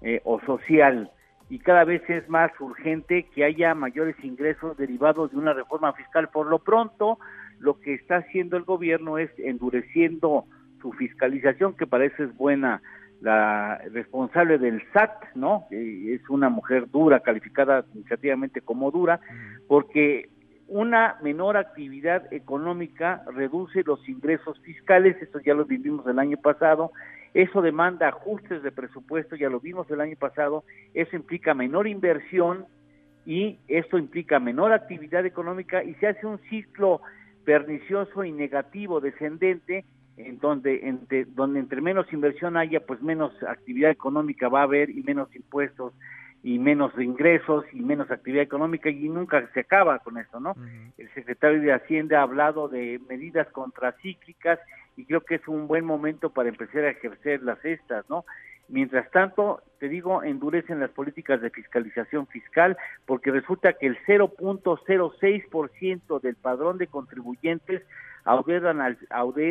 Speaker 35: eh, o social y cada vez es más urgente que haya mayores ingresos derivados de una reforma fiscal. Por lo pronto, lo que está haciendo el gobierno es endureciendo su fiscalización, que parece es buena. La responsable del SAT, ¿no? es una mujer dura, calificada administrativamente como dura, porque una menor actividad económica reduce los ingresos fiscales, esto ya lo vivimos el año pasado, eso demanda ajustes de presupuesto, ya lo vimos el año pasado, eso implica menor inversión y esto implica menor actividad económica y se hace un ciclo pernicioso y negativo descendente en donde entre, donde entre menos inversión haya pues menos actividad económica va a haber y menos impuestos y menos ingresos y menos actividad económica y nunca se acaba con esto, ¿no? El secretario de Hacienda ha hablado de medidas contracíclicas y creo que es un buen momento para empezar a ejercer las estas, ¿no? Mientras tanto, te digo, endurecen las políticas de fiscalización fiscal porque resulta que el 0.06% del padrón de contribuyentes adeudan al,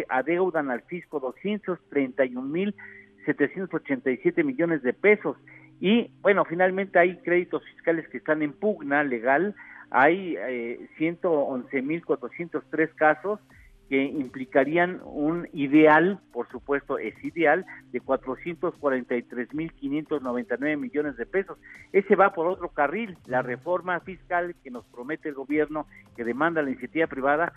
Speaker 35: adeudan al fisco 231.787 millones de pesos. Y bueno, finalmente hay créditos fiscales que están en pugna legal, hay eh, 111.403 casos que implicarían un ideal, por supuesto es ideal, de 443.599 millones de pesos. Ese va por otro carril. La reforma fiscal que nos promete el gobierno, que demanda la iniciativa privada,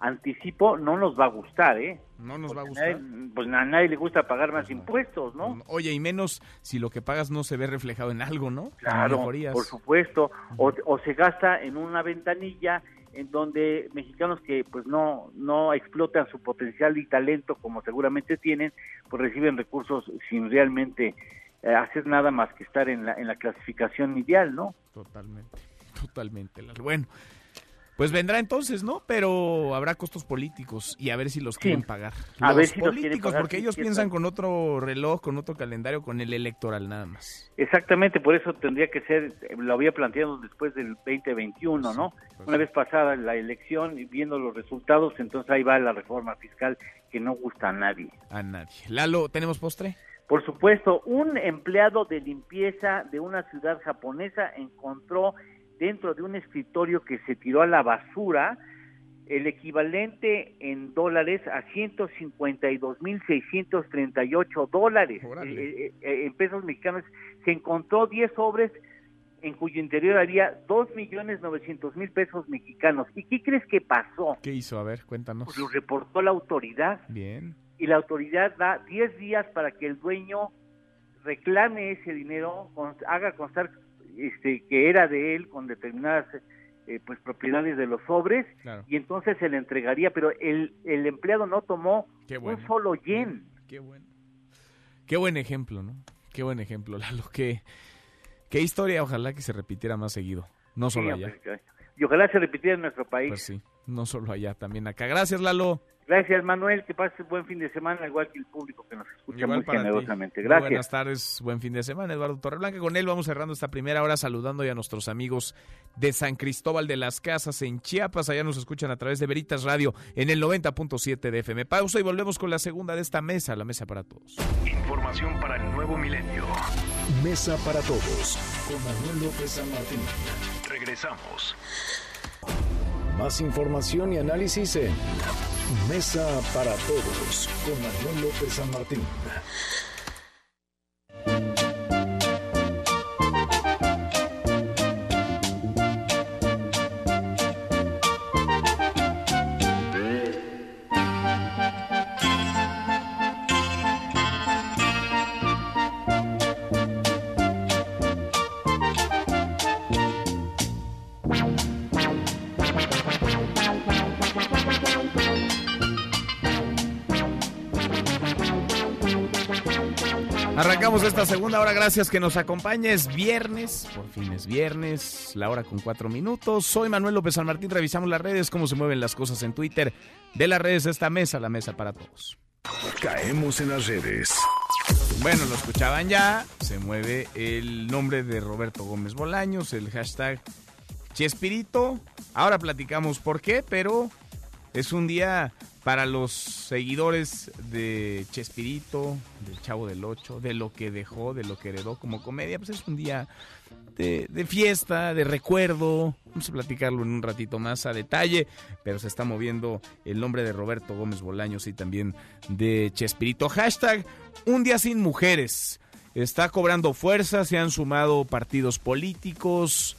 Speaker 35: anticipo, no nos va a gustar, ¿eh?
Speaker 3: No nos va a gustar.
Speaker 35: pues a nadie le gusta pagar más impuestos, ¿no?
Speaker 3: Oye, y menos si lo que pagas no se ve reflejado en algo, ¿no?
Speaker 35: Claro, por supuesto. O, o se gasta en una ventanilla en donde mexicanos que pues no no explotan su potencial y talento como seguramente tienen, pues reciben recursos sin realmente eh, hacer nada más que estar en la en la clasificación ideal, ¿no?
Speaker 3: Totalmente, totalmente. Bueno, pues vendrá entonces, ¿no? Pero habrá costos políticos y a ver si los quieren pagar.
Speaker 35: A ver si
Speaker 3: políticos,
Speaker 35: los quieren pagar,
Speaker 3: porque
Speaker 35: sí,
Speaker 3: ellos
Speaker 35: sí,
Speaker 3: piensan con otro reloj, con otro calendario, con el electoral nada más.
Speaker 35: Exactamente, por eso tendría que ser, eh, lo había planteado después del 2021, ¿no? Una vez pasada la elección y viendo los resultados, entonces ahí va la reforma fiscal que no gusta a nadie.
Speaker 3: A nadie. Lalo, ¿tenemos postre?
Speaker 35: Por supuesto, un empleado de limpieza de una ciudad japonesa encontró dentro de un escritorio que se tiró a la el equivalente en dólares a 152.638 dólares. Eh, eh, eh, en pesos mexicanos se encontró 10 sobres en cuyo interior había 2.900.000 pesos mexicanos. ¿Y qué crees que pasó?
Speaker 3: ¿Qué hizo? A ver, cuéntanos.
Speaker 35: Pues lo reportó la autoridad
Speaker 3: Bien.
Speaker 35: y la autoridad da 10 días para que el dueño reclame ese dinero, haga constar este, que era de él con determinadas eh, pues propiedades de los sobres
Speaker 3: Claro.
Speaker 35: y entonces se le entregaría, pero el, el empleado no tomó
Speaker 3: bueno.
Speaker 35: un solo yen.
Speaker 3: Qué bueno. Qué buen ejemplo, ¿no? Qué buen ejemplo, [LAUGHS] Lalo. Qué, qué historia, ojalá que se repitiera más seguido. No solo
Speaker 35: Sí,
Speaker 3: allá.
Speaker 35: Y ojalá se repitiera en nuestro país.
Speaker 3: Pues sí, no solo allá, también acá. Gracias, Lalo.
Speaker 35: Gracias, Manuel. Que pases buen fin de semana, igual que el público que nos escucha
Speaker 3: Igual
Speaker 35: muy
Speaker 3: ti.
Speaker 35: generosamente.
Speaker 3: Muy
Speaker 35: Gracias.
Speaker 3: buenas tardes, buen fin de semana, Eduardo Torreblanca. Con él vamos cerrando esta primera hora saludando ya a nuestros amigos de San Cristóbal de las Casas en Chiapas. Allá nos escuchan a través de Veritas Radio en el 90.7 de FM. Pausa y volvemos con la segunda de esta mesa, la mesa para todos.
Speaker 2: Información para el nuevo milenio.
Speaker 1: Mesa para todos con Manuel López San Martín.
Speaker 2: Regresamos.
Speaker 1: Más información y análisis en Mesa para todos con Manuel López San Martín.
Speaker 3: Esta segunda hora, gracias que nos acompañes. Viernes, por fin es viernes, la hora con cuatro minutos. Soy Manuel López San Martín, revisamos las redes, cómo se mueven las cosas en Twitter. De las redes esta mesa, la mesa para todos.
Speaker 1: Caemos en las redes.
Speaker 3: Bueno, lo escuchaban ya, se mueve el nombre de Roberto Gómez Bolaños, el hashtag Chespirito. Ahora platicamos por qué, pero es un día para los seguidores de Chespirito, del Chavo del Ocho, de lo que dejó, de lo que heredó como comedia, pues es un día de, fiesta, de recuerdo. Vamos a platicarlo en un ratito más a detalle, pero se está moviendo el nombre de Roberto Gómez Bolaños y también de Chespirito. Hashtag Un día sin mujeres. Está cobrando fuerza, se han sumado partidos políticos,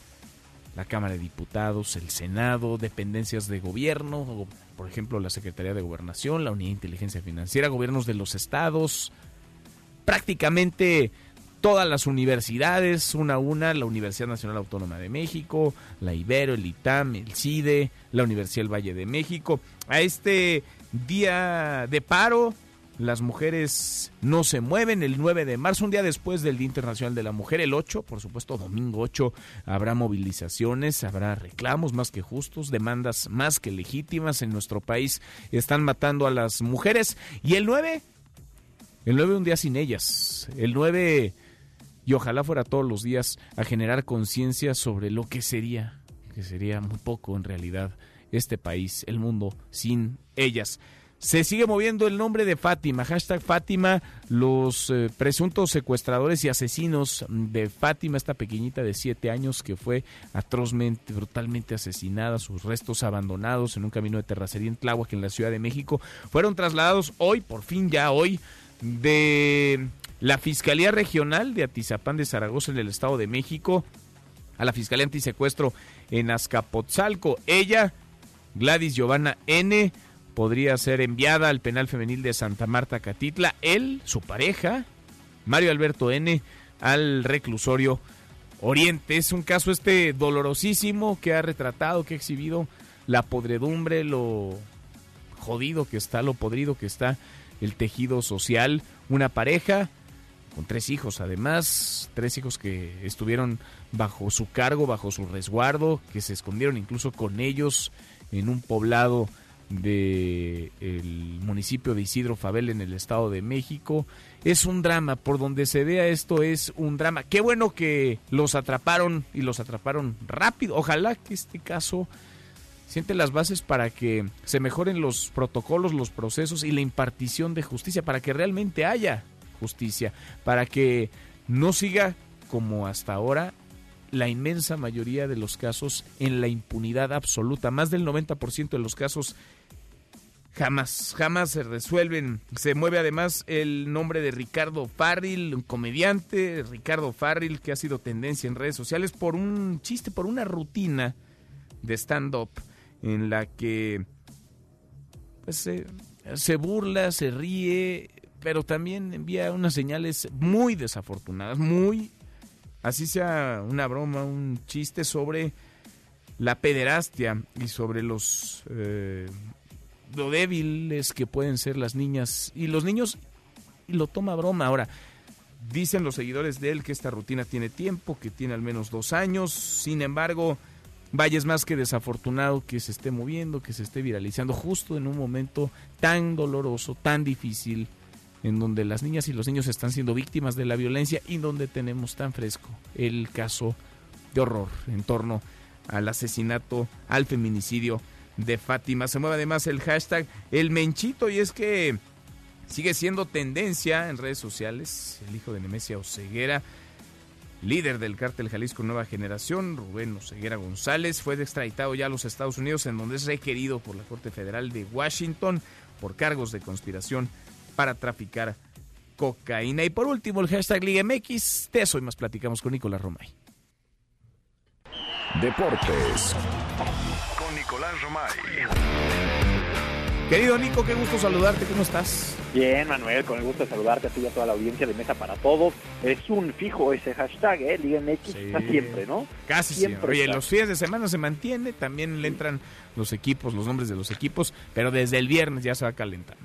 Speaker 3: la Cámara de Diputados, el Senado, dependencias de gobierno, por ejemplo la Secretaría de Gobernación, la Unidad de Inteligencia Financiera, gobiernos de los estados, prácticamente todas las universidades, una a una, la Universidad Nacional Autónoma de México, la Ibero, el ITAM, el CIDE, la Universidad del Valle de México. A este día de paro las mujeres no se mueven. El 9 de marzo, un día después del Día Internacional de la Mujer, el 8, por supuesto, domingo 8, habrá movilizaciones, habrá reclamos más que justos, demandas más que legítimas. En nuestro país están matando a las mujeres. Y el 9, el 9 un día sin ellas. El 9, y ojalá fuera todos los días, a generar conciencia sobre lo que sería, que sería muy poco en realidad, este país, el mundo sin ellas. Se sigue moviendo el nombre de Fátima, hashtag Fátima, los eh, presuntos secuestradores y asesinos de Fátima, esta pequeñita de siete años que fue atrozmente, brutalmente asesinada, sus restos abandonados en un camino de terracería en Tláhuac, en la Ciudad de México, fueron trasladados hoy, por fin ya hoy, de la Fiscalía Regional de Atizapán de Zaragoza en el Estado de México a la Fiscalía Antisecuestro en Azcapotzalco. Ella, Gladys Giovanna N., podría ser enviada al penal femenil de Santa Marta Catitla. Él, su pareja, Mario Alberto N., al reclusorio Oriente. Es un caso este dolorosísimo que ha retratado, que ha exhibido la podredumbre, lo jodido que está, lo podrido que está el tejido social. Una pareja con tres hijos, además, tres hijos que estuvieron bajo su cargo, bajo su resguardo, que se escondieron incluso con ellos en un poblado del el municipio de Isidro Fabel en el Estado de México. Es un drama, por donde se vea esto es un drama. Qué bueno que los atraparon y los atraparon rápido. Ojalá que este caso siente las bases para que se mejoren los protocolos, los procesos y la impartición de justicia, para que realmente haya justicia, para que no siga como hasta ahora la inmensa mayoría de los casos en la impunidad absoluta. Más del 90% de los casos jamás, jamás se resuelven. Se mueve además el nombre de Ricardo Farril, un comediante, Ricardo Farril, que ha sido tendencia en redes sociales por un chiste, por una rutina de stand-up en la que pues, se, burla, se ríe, pero también envía unas señales muy desafortunadas, muy, así sea una broma, un chiste sobre la pederastia y sobre los eh, lo débiles que pueden ser las niñas y los niños lo toma broma. Ahora, dicen los seguidores de él que esta rutina tiene tiempo, que tiene al menos dos años, sin embargo, vaya es más que desafortunado que se esté moviendo, que se esté viralizando justo en un momento tan doloroso, tan difícil, en donde las niñas y los niños están siendo víctimas de la violencia y donde tenemos tan fresco el caso de horror en torno al asesinato, al feminicidio de Fátima. Se mueve además el hashtag El Menchito y es que sigue siendo tendencia en redes sociales. El hijo de Nemesia Oseguera, líder del cártel Jalisco Nueva Generación, Rubén Oseguera González, fue extraditado ya a los Estados Unidos en donde es requerido por la Corte Federal de Washington por cargos de conspiración para traficar cocaína. Y por último, el hashtag Liga MX. De eso y más platicamos con Nicolás Romay.
Speaker 1: Deportes.
Speaker 36: Romay.
Speaker 3: Querido Nico, qué gusto saludarte, ¿cómo estás?
Speaker 37: Bien, Manuel, con el gusto de saludarte a ti y a toda la audiencia de Mesa para Todos. Es un fijo ese hashtag, ¿eh? Liga MX está siempre, ¿no?
Speaker 3: Casi siempre. Oye, los fines de semana se mantiene, también le entran los equipos, los nombres de los equipos, pero desde el viernes ya se va calentando.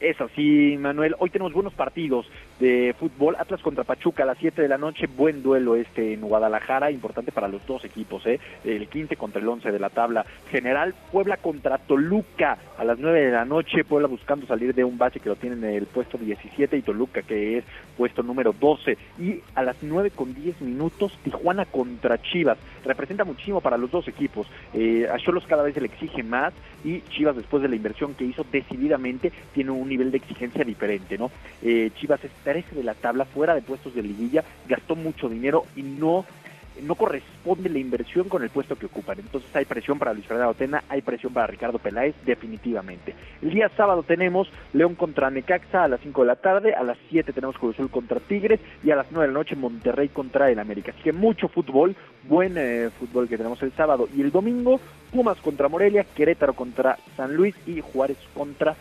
Speaker 37: Es así, Manuel. Hoy tenemos buenos partidos de fútbol, Atlas contra Pachuca a las 7 de la noche, buen duelo este en Guadalajara, importante para los dos equipos, ¿eh? el 15 contra el 11 de la tabla general, Puebla contra Toluca a las 9 de la noche, Puebla buscando salir de un base que lo tiene en el puesto 17 y Toluca que es puesto número 12 y a las 9 con 10 minutos Tijuana contra Chivas, representa muchísimo para los dos equipos, eh, a Cholos cada vez se le exige más y Chivas después de la inversión que hizo decididamente tiene un nivel de exigencia diferente, ¿no? Eh, Chivas está de la tabla, fuera de puestos de liguilla, gastó mucho dinero y no no corresponde la inversión con el puesto que ocupan. Entonces hay presión para Luis Fernando Tena, hay presión para Ricardo Peláez, definitivamente. El día sábado tenemos León contra Necaxa a las 5 de la tarde, a las 7 tenemos Cruz Azul contra Tigres y a las 9 de la noche Monterrey contra el América. Así que mucho fútbol, buen eh, fútbol que tenemos el sábado. Y el domingo, Pumas contra Morelia, Querétaro contra San Luis y Juárez contra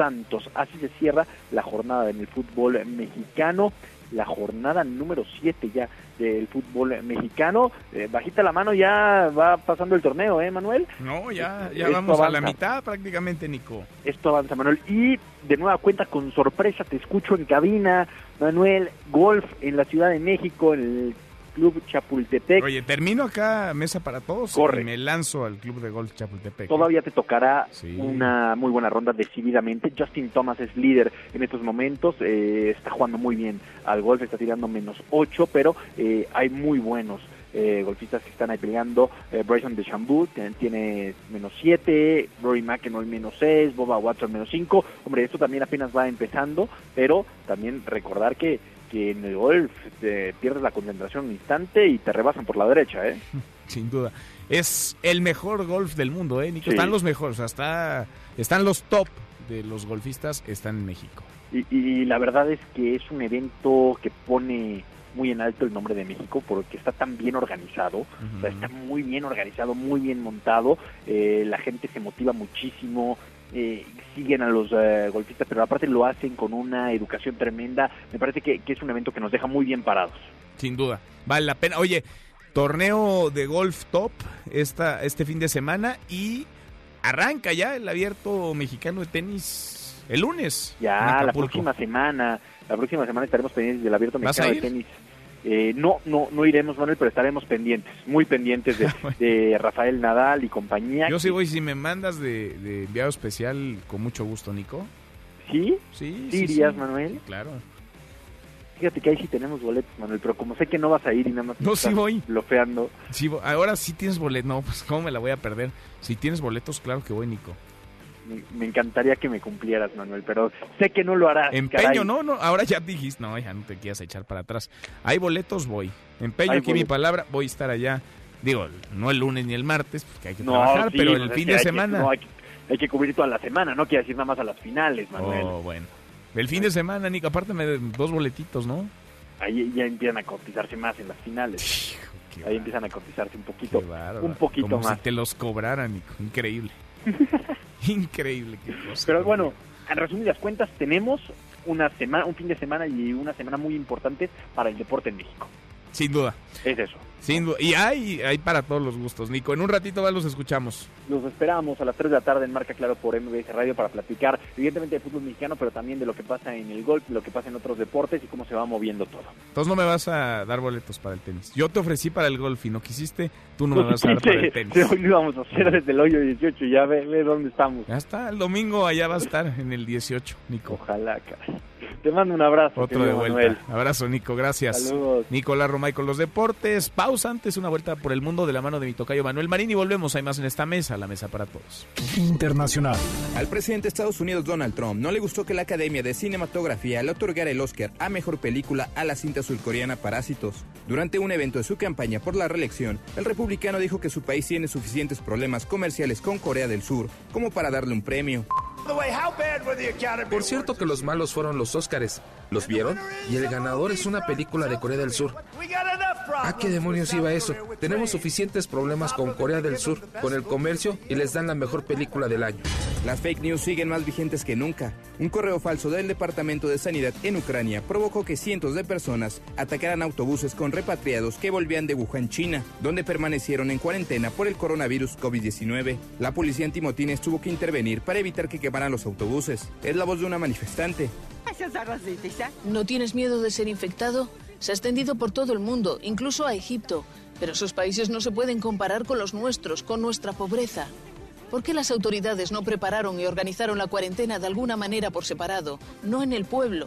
Speaker 37: Santos. Así se cierra la jornada en el fútbol mexicano, la jornada número 7 ya del fútbol mexicano. Eh, bajita la mano, ya va pasando el torneo, ¿eh, Manuel?
Speaker 3: No, ya, ya vamos a la mitad prácticamente, Nico.
Speaker 37: Esto avanza, Manuel. Y de nueva cuenta, con sorpresa, te escucho en cabina, Manuel, golf en la Ciudad de México, en el Club Chapultepec.
Speaker 3: Oye, termino acá mesa para todos
Speaker 37: Corre.
Speaker 3: y me lanzo al Club de Golf Chapultepec.
Speaker 37: Todavía te tocará una muy buena ronda decididamente. Justin Thomas es líder en estos momentos, eh, está jugando muy bien al golf, está tirando menos 8, pero eh, hay muy buenos. Eh, golfistas que están ahí peleando. Eh, Bryson de Chambou tiene menos 7, Rory McIlroy menos 6, Boba Watson menos 5. Hombre, esto también apenas va empezando, pero también recordar que que en el golf te pierdes la concentración un instante y te rebasan por la derecha, ¿eh? [LAUGHS]
Speaker 3: Sin duda. Es el mejor golf del mundo, ¿eh, Nico? Están los mejores, o sea, están los top de los golfistas, están en México.
Speaker 37: Y, la verdad es que es un evento que pone muy en alto el nombre de México porque está tan bien organizado, o sea, está muy bien organizado, muy bien montado, eh, la gente se motiva muchísimo, eh, siguen a los eh, golfistas, pero aparte lo hacen con una educación tremenda. Me parece que, es un evento que nos deja muy bien parados.
Speaker 3: Sin duda, vale la pena. Oye, torneo de golf top esta, este fin de semana y arranca ya el abierto mexicano de tenis el lunes.
Speaker 37: Ya, la próxima semana. La próxima semana estaremos pendientes del abierto mexicano de tenis eh, no, no, no iremos, Manuel, pero estaremos pendientes, muy pendientes de, [LAUGHS] Rafael Nadal y compañía.
Speaker 3: Yo sí voy, si me mandas de, enviado especial, con mucho gusto, Nico.
Speaker 37: ¿Sí?
Speaker 3: Sí,
Speaker 37: sí, irías, Manuel.
Speaker 3: claro.
Speaker 37: Fíjate que ahí sí tenemos boletos, Manuel, pero como sé que no vas a ir y nada más
Speaker 3: no, sí voy.
Speaker 37: bloqueando.
Speaker 3: Sí, ahora sí tienes boletos. No, pues cómo me la voy a perder. Si tienes boletos, claro que voy, Nico
Speaker 37: me, encantaría que me cumplieras, Manuel, pero sé que no lo harás.
Speaker 3: Empeño, no, no, ahora ya dijiste, no, ya no te quieras echar para atrás. Hay boletos, voy. Empeño aquí mi palabra, voy a estar allá. Digo, no el lunes ni el martes, porque hay que trabajar, pero el fin de semana.
Speaker 37: hay, que, cubrir toda la semana, no quiero decir nada más a las finales, Manuel.
Speaker 3: Oh, bueno. El fin de semana, Nico, aparte me dos boletitos, ¿no?
Speaker 37: Ahí ya empiezan a cotizarse más en las finales. Ahí empiezan a cotizarse un poquito, un poquito
Speaker 3: Como
Speaker 37: más.
Speaker 3: si te los cobraran, Nico, increíble. [LAUGHS] Increíble qué cosa.
Speaker 37: Pero bueno, en resumidas cuentas, tenemos una semana, un fin de semana y una semana muy importante para el deporte en México.
Speaker 3: Sin duda.
Speaker 37: Es eso.
Speaker 3: Sin. Y hay, hay para todos los gustos, Nico. En un ratito más los escuchamos.
Speaker 37: Los esperamos a las 3 de la tarde en Marca Claro por MBS Radio para platicar, evidentemente, de fútbol mexicano, pero también de lo que pasa en el golf, lo que pasa en otros deportes y cómo se va moviendo todo.
Speaker 3: Entonces no me vas a dar boletos para el tenis. Yo te ofrecí para el golf y no quisiste, tú no me vas a dar para el tenis. [LAUGHS]
Speaker 37: Hoy lo íbamos a hacer desde el hoyo 18, ya ve, ve dónde estamos.
Speaker 3: Ya está, el domingo allá va a estar en el 18, Nico.
Speaker 37: Ojalá, cara. Te mando un abrazo.
Speaker 3: Otro de vuelta. Abrazo, Nico. Gracias.
Speaker 37: Saludos.
Speaker 3: Nicolás Romay con los deportes. Pausa antes, una vuelta por el mundo de la mano de mi tocayo Manuel Marín y volvemos. Hay más en esta mesa, la mesa para todos.
Speaker 1: Internacional.
Speaker 38: Al presidente de Estados Unidos, Donald Trump, no le gustó que la Academia de Cinematografía le otorgara el Oscar a mejor película a la cinta surcoreana Parásitos. Durante un evento de su campaña por la reelección, el republicano dijo que su país tiene suficientes problemas comerciales con Corea del Sur como para darle un premio.
Speaker 39: Por cierto que los malos fueron los Óscares. ¿Los vieron? Y el ganador es una película de Corea del Sur. ¿A qué demonios iba eso? Tenemos suficientes problemas con Corea del Sur, con el comercio y les dan la mejor película del año.
Speaker 38: Las fake news siguen más vigentes que nunca. Un correo falso del Departamento de Sanidad en Ucrania provocó que cientos de personas atacaran autobuses con repatriados que volvían de Wuhan, China, donde permanecieron en cuarentena por el coronavirus COVID-19. La policía antimotines tuvo que intervenir para evitar que quemaran los autobuses. Es la voz de una manifestante.
Speaker 40: ¿No tienes miedo de ser infectado? Se ha extendido por todo el mundo, incluso a Egipto. Pero esos países no se pueden comparar con los nuestros, con nuestra pobreza. ¿Por qué las autoridades no prepararon y organizaron la cuarentena de alguna manera por separado, no en el pueblo?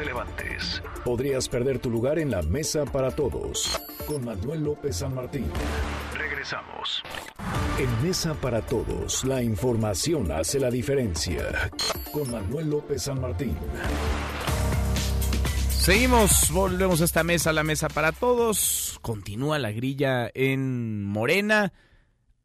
Speaker 36: Te levantes.
Speaker 1: Podrías perder tu lugar en la mesa para todos. Con Manuel López San Martín.
Speaker 36: Regresamos.
Speaker 1: En Mesa para Todos, la información hace la diferencia. Con Manuel López San Martín.
Speaker 3: Seguimos, volvemos a esta mesa, la mesa para todos. Continúa la grilla en Morena.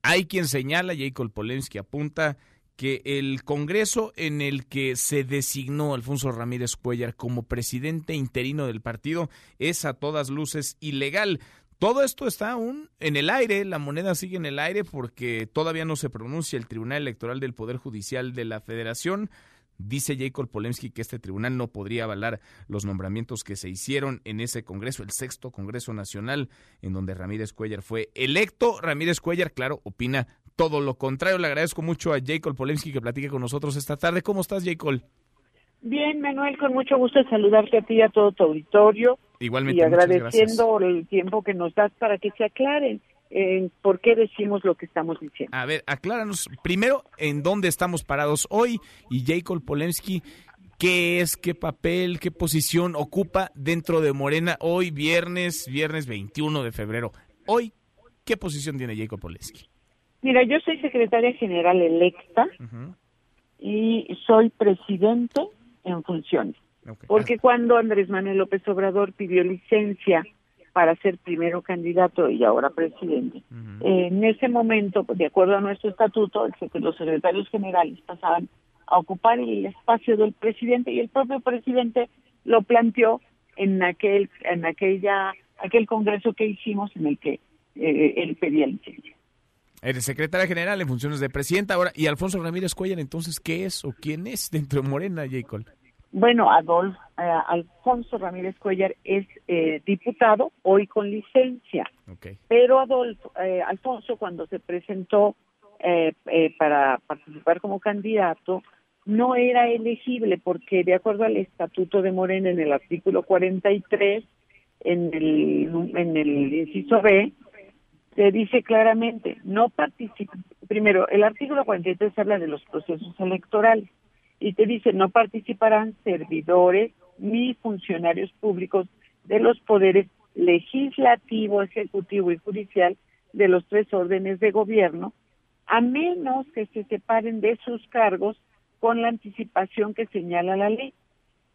Speaker 3: Hay quien señala, Jacob Polensky apunta, que el Congreso en el que se designó Alfonso Ramírez Cuellar como presidente interino del partido es a todas luces ilegal. Todo esto está aún en el aire, la moneda sigue en el aire porque todavía no se pronuncia el Tribunal Electoral del Poder Judicial de la Federación. Dice Jacob Polemski que este tribunal no podría avalar los nombramientos que se hicieron en ese Congreso, el sexto Congreso Nacional, en donde Ramírez Cuellar fue electo. Ramírez Cuellar, claro, opina todo lo contrario. Le agradezco mucho a Jacob Polemski que platique con nosotros esta tarde. ¿Cómo estás, Jacob?
Speaker 41: Bien, Manuel, con mucho gusto saludarte a ti y a todo tu auditorio.
Speaker 3: Igualmente.
Speaker 41: Y agradeciendo el tiempo que nos das para que se aclaren eh, por qué decimos lo que estamos diciendo.
Speaker 3: A ver, acláranos primero en dónde estamos parados hoy y Jacob Polemski, qué es, qué papel, qué posición ocupa dentro de Morena hoy, viernes, viernes 21 de febrero. Hoy, ¿qué posición tiene Jacob Polemski?
Speaker 41: Mira, yo soy secretaria general electa y soy presidente en funciones. Porque cuando Andrés Manuel López Obrador pidió licencia para ser primero candidato y ahora presidente, en ese momento, de acuerdo a nuestro estatuto, los secretarios generales pasaban a ocupar el espacio del presidente y el propio presidente lo planteó en aquel en aquella aquel congreso que hicimos en el que eh, él pedía licencia.
Speaker 3: Eres secretaria general en funciones de presidenta ahora. ¿Y Alfonso Ramírez Cuellar entonces qué es o quién es dentro de Morena, Jacob?
Speaker 41: Bueno, Adolfo, eh, Alfonso Ramírez Cuellar es eh, diputado, hoy con licencia. Pero Adolfo, eh, Alfonso, cuando se presentó para participar como candidato, no era elegible porque de acuerdo al estatuto de Morena en el artículo 43, en el, en el inciso B, se dice claramente, no participa, primero, el artículo 43 habla de los procesos electorales y te dice no participarán servidores ni funcionarios públicos de los poderes legislativo, ejecutivo y judicial de los tres órdenes de gobierno, a menos que se separen de sus cargos con la anticipación que señala la ley,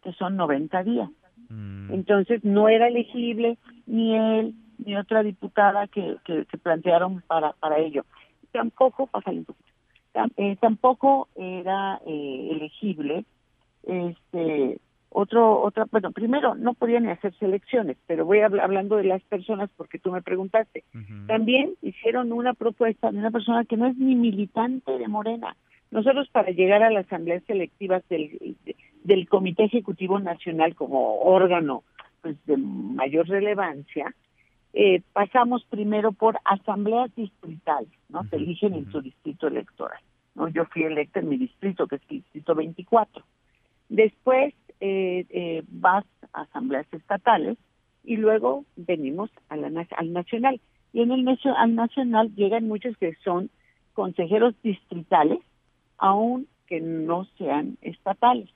Speaker 41: que son 90 días. Mm. Entonces no era elegible ni él ni otra diputada que, que, plantearon para, para ello. Tampoco, pásale un poquito, eh, tampoco era eh, elegible este otro otra bueno primero no podían ni hacerse elecciones pero voy hablando de las personas porque tú me preguntaste. También hicieron una propuesta de una persona que no es ni militante de Morena. Nosotros para llegar a las asambleas selectivas del, del Comité Ejecutivo Nacional como órgano pues de mayor relevancia eh, pasamos primero por asambleas distritales, ¿no? Se eligen en su distrito electoral, ¿no? Yo fui electa en mi distrito, que es el distrito 24. Después eh, eh, vas a asambleas estatales y luego venimos a la, al nacional. Y en el al nacional llegan muchos que son consejeros distritales, aun que no sean estatales.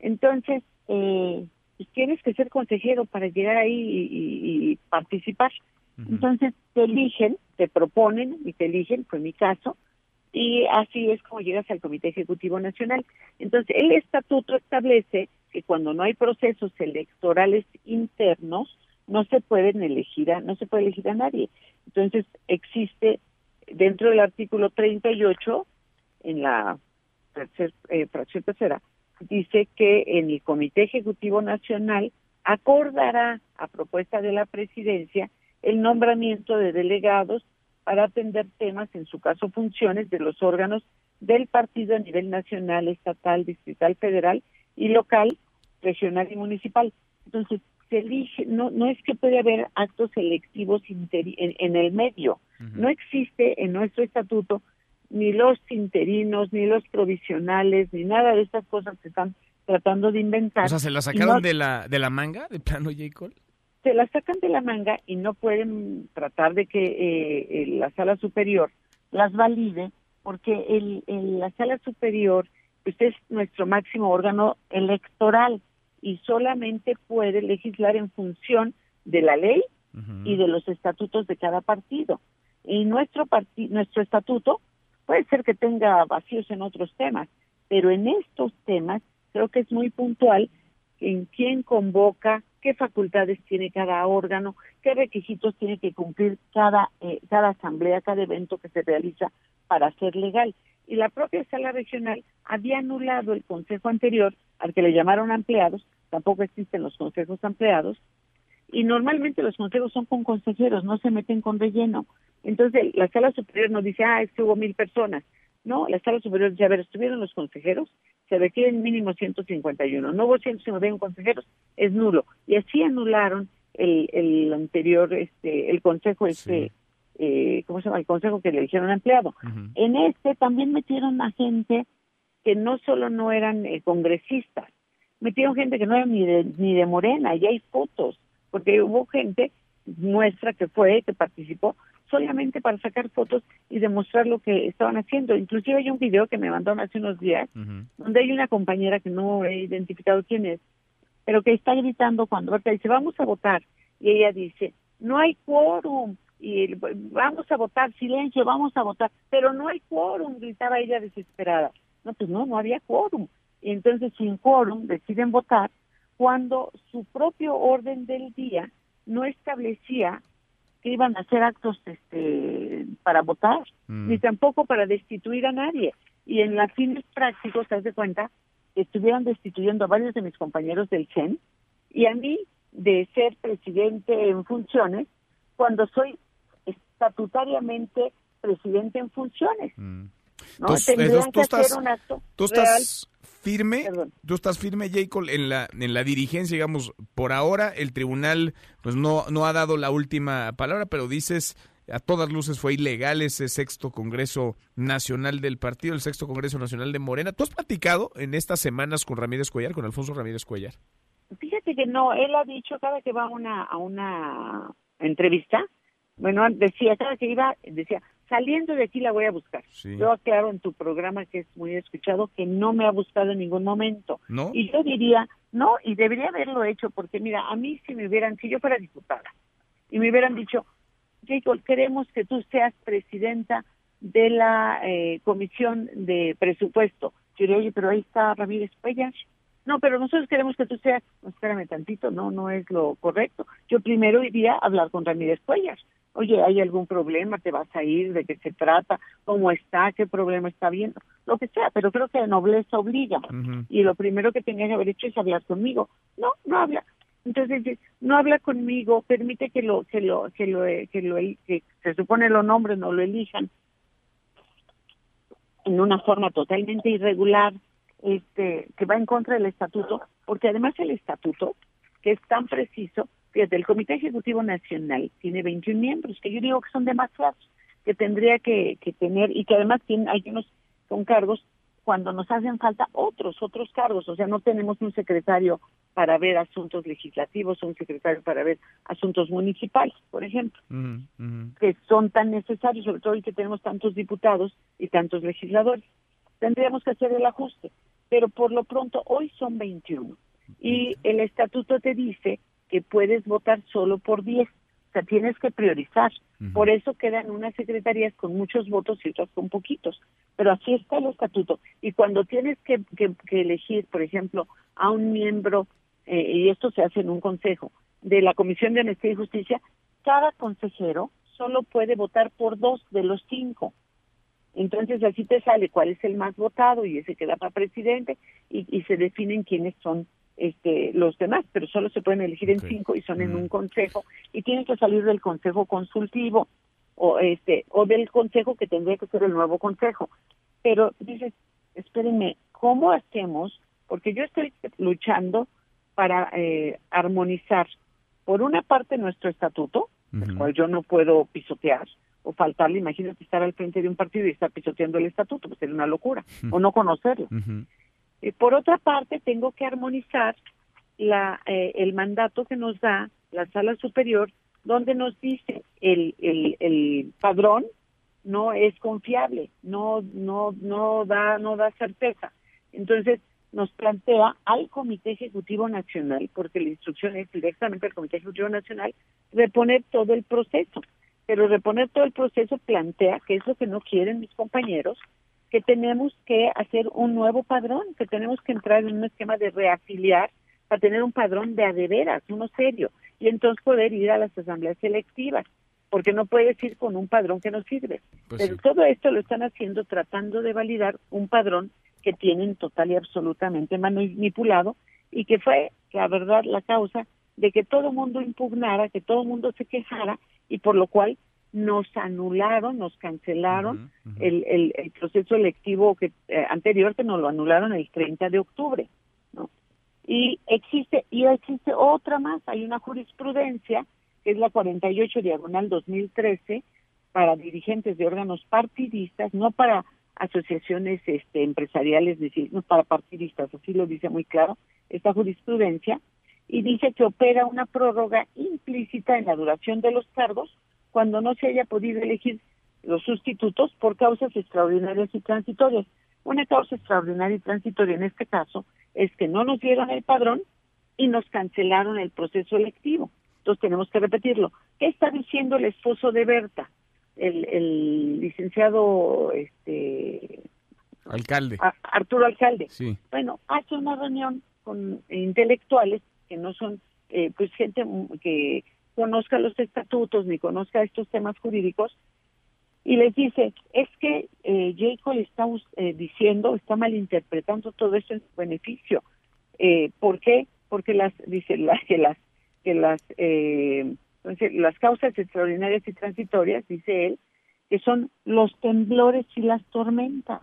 Speaker 41: Entonces, eh, pues, tienes que ser consejero para llegar ahí y, participar. Entonces te eligen, te proponen y te eligen, fue mi caso, y así es como llegas al Comité Ejecutivo Nacional. Entonces el estatuto establece que cuando no hay procesos electorales internos, no se pueden elegir a, no se puede elegir a nadie. Entonces existe dentro del artículo 38 en la tercer, eh, fracción tercera dice que en el Comité Ejecutivo Nacional acordará a propuesta de la presidencia el nombramiento de delegados para atender temas, en su caso funciones, de los órganos del partido a nivel nacional, estatal, distrital, federal y local, regional y municipal. Entonces, se elige, no, no es que puede haber actos selectivos en, el medio. No existe en nuestro estatuto ni los interinos, ni los provisionales, ni nada de estas cosas que están tratando de inventar.
Speaker 3: O sea, ¿se la sacaron de, la, de la manga, de plano, J. Cole?
Speaker 41: Se la sacan de la manga y no pueden tratar de que eh, la sala superior las valide, porque el, la sala superior pues es nuestro máximo órgano electoral y solamente puede legislar en función de la ley y de los estatutos de cada partido. Y nuestro, nuestro estatuto puede ser que tenga vacíos en otros temas, pero en estos temas creo que es muy puntual en quién convoca, qué facultades tiene cada órgano, qué requisitos tiene que cumplir cada, eh, cada asamblea, cada evento que se realiza para ser legal. Y la propia sala regional había anulado el consejo anterior, al que le llamaron ampliados, tampoco existen los consejos ampliados, y normalmente los consejos son con consejeros, no se meten con relleno. Entonces la sala superior nos dice, ah, es que hubo mil personas. No, la sala superior dice, a ver, estuvieron los consejeros, se requieren mínimo 151. No hubo 151 consejeros, es nulo. Y así anularon el, el anterior, este, el consejo, este, eh, ¿cómo se llama? El consejo que le dijeron empleado. En este también metieron a gente que no solo no eran eh, congresistas, metieron gente que no era ni de, ni de Morena, y hay fotos, porque hubo gente nuestra que fue, que participó, solamente para sacar fotos y demostrar lo que estaban haciendo. Inclusive hay un video que me mandaron hace unos días, donde hay una compañera que no he identificado quién es, pero que está gritando cuando dice, vamos a votar, y ella dice, no hay quórum, y vamos a votar, silencio, vamos a votar, pero no hay quórum, gritaba ella desesperada. No, pues no, no había quórum. Y entonces sin quórum deciden votar cuando su propio orden del día no establecía que iban a hacer actos este, para votar, mm. ni tampoco para destituir a nadie. Y en las fines prácticos, te das de cuenta, estuvieron destituyendo a varios de mis compañeros del CEN y a mí de ser presidente en funciones cuando soy estatutariamente presidente en funciones. Mm. ¿no? Tendrían que hacer un acto
Speaker 3: tú estás firme, tú estás firme, Jacob, en la, en la dirigencia, digamos, por ahora el tribunal pues no, no ha dado la última palabra, pero dices a todas luces fue ilegal ese sexto Congreso Nacional del Partido, el sexto Congreso Nacional de Morena. ¿Tú has platicado en estas semanas con Ramírez Cuellar, con Alfonso Ramírez Cuellar?
Speaker 41: Fíjate que no, él ha dicho cada que va a una, a una entrevista, bueno, decía, cada que iba, decía, saliendo de aquí la voy a buscar. Yo aclaro en tu programa, que es muy escuchado, que no me ha buscado en ningún momento. Y yo diría, no, y debería haberlo hecho, porque mira, a mí si me hubieran, si yo fuera diputada, y me hubieran dicho, Jacob, queremos que tú seas presidenta de la eh, comisión de presupuesto. Yo diría, oye, pero ahí está Ramírez Cuellar. No, pero nosotros queremos que tú seas, no, espérame tantito, no, no es lo correcto. Yo primero iría a hablar con Ramírez Cuellar oye, ¿hay algún problema? ¿Te vas a ir? ¿De qué se trata? ¿Cómo está? ¿Qué problema está viendo? Lo que sea, pero creo que la nobleza obliga. Y lo primero que tenía que haber hecho es hablar conmigo. No, no habla. Entonces, no habla conmigo, permite que lo, que lo, que lo, que lo, que se supone lo nombres, no lo elijan en una forma totalmente irregular, este, que va en contra del estatuto, porque además el estatuto, que es tan preciso, Fíjate, el Comité Ejecutivo Nacional tiene 21 miembros, que yo digo que son demasiados, que tendría que, tener, y que además tienen, hay unos con cargos cuando nos hacen falta otros, otros cargos. O sea, no tenemos un secretario para ver asuntos legislativos, un secretario para ver asuntos municipales, por ejemplo, que son tan necesarios, sobre todo y que tenemos tantos diputados y tantos legisladores. Tendríamos que hacer el ajuste, pero por lo pronto hoy son 21 y el estatuto te dice que puedes votar solo por 10. O sea, tienes que priorizar. Por eso quedan unas secretarías con muchos votos y otras con poquitos. Pero así está el estatuto. Y cuando tienes que, elegir, por ejemplo, a un miembro, eh, y esto se hace en un consejo, de la Comisión de Honestidad y Justicia, cada consejero solo puede votar por dos de los cinco. Entonces así te sale cuál es el más votado y ese queda para presidente y, y se definen quiénes son este, los demás, pero solo se pueden elegir en cinco y son en un consejo y tienen que salir del consejo consultivo o este o del consejo que tendría que ser el nuevo consejo. Pero dices, espérenme, ¿cómo hacemos? Porque yo estoy luchando para eh, armonizar por una parte nuestro estatuto, el cual yo no puedo pisotear, o faltarle, imagínate estar al frente de un partido y estar pisoteando el estatuto, pues sería una locura, o no conocerlo. Eh, por otra parte, tengo que armonizar la, eh, el mandato que nos da la sala superior, donde nos dice el, el, el padrón no es confiable, no, no, no da, no da certeza. Entonces, nos plantea al Comité Ejecutivo Nacional, porque la instrucción es directamente al Comité Ejecutivo Nacional, reponer todo el proceso. Pero reponer todo el proceso plantea, que es lo que no quieren mis compañeros, que tenemos que hacer un nuevo padrón, que tenemos que entrar en un esquema de reafiliar para tener un padrón de adeveras, uno serio, y entonces poder ir a las asambleas selectivas, porque no puedes ir con un padrón que no sirve. Pues Pero todo esto lo están haciendo tratando de validar un padrón que tienen total y absolutamente manipulado y que fue, la verdad, la causa de que todo el mundo impugnara, que todo el mundo se quejara y por lo cual nos anularon, nos cancelaron El, el, proceso electivo que eh, anterior que nos lo anularon el 30 de octubre, ¿no? Y existe y existe otra más, hay una jurisprudencia que es la 48 diagonal 2013 para dirigentes de órganos partidistas, no para asociaciones este, empresariales, no para partidistas, así lo dice muy claro esta jurisprudencia, y dice que opera una prórroga implícita en la duración de los cargos cuando no se haya podido elegir los sustitutos por causas extraordinarias y transitorias. Una causa extraordinaria y transitoria en este caso es que no nos dieron el padrón y nos cancelaron el proceso electivo. Entonces tenemos que repetirlo. ¿Qué está diciendo el esposo de Berta? el, licenciado este
Speaker 3: alcalde
Speaker 41: Arturo Alcalde. Sí. Bueno, hace una reunión con intelectuales que no son eh, pues gente que conozca los estatutos ni conozca estos temas jurídicos y les dice es que eh, Jacob está eh, diciendo está malinterpretando todo esto en su beneficio eh, ¿por qué? porque las dice la, que las que las eh, entonces, las causas extraordinarias y transitorias, dice él, que son los temblores y las tormentas.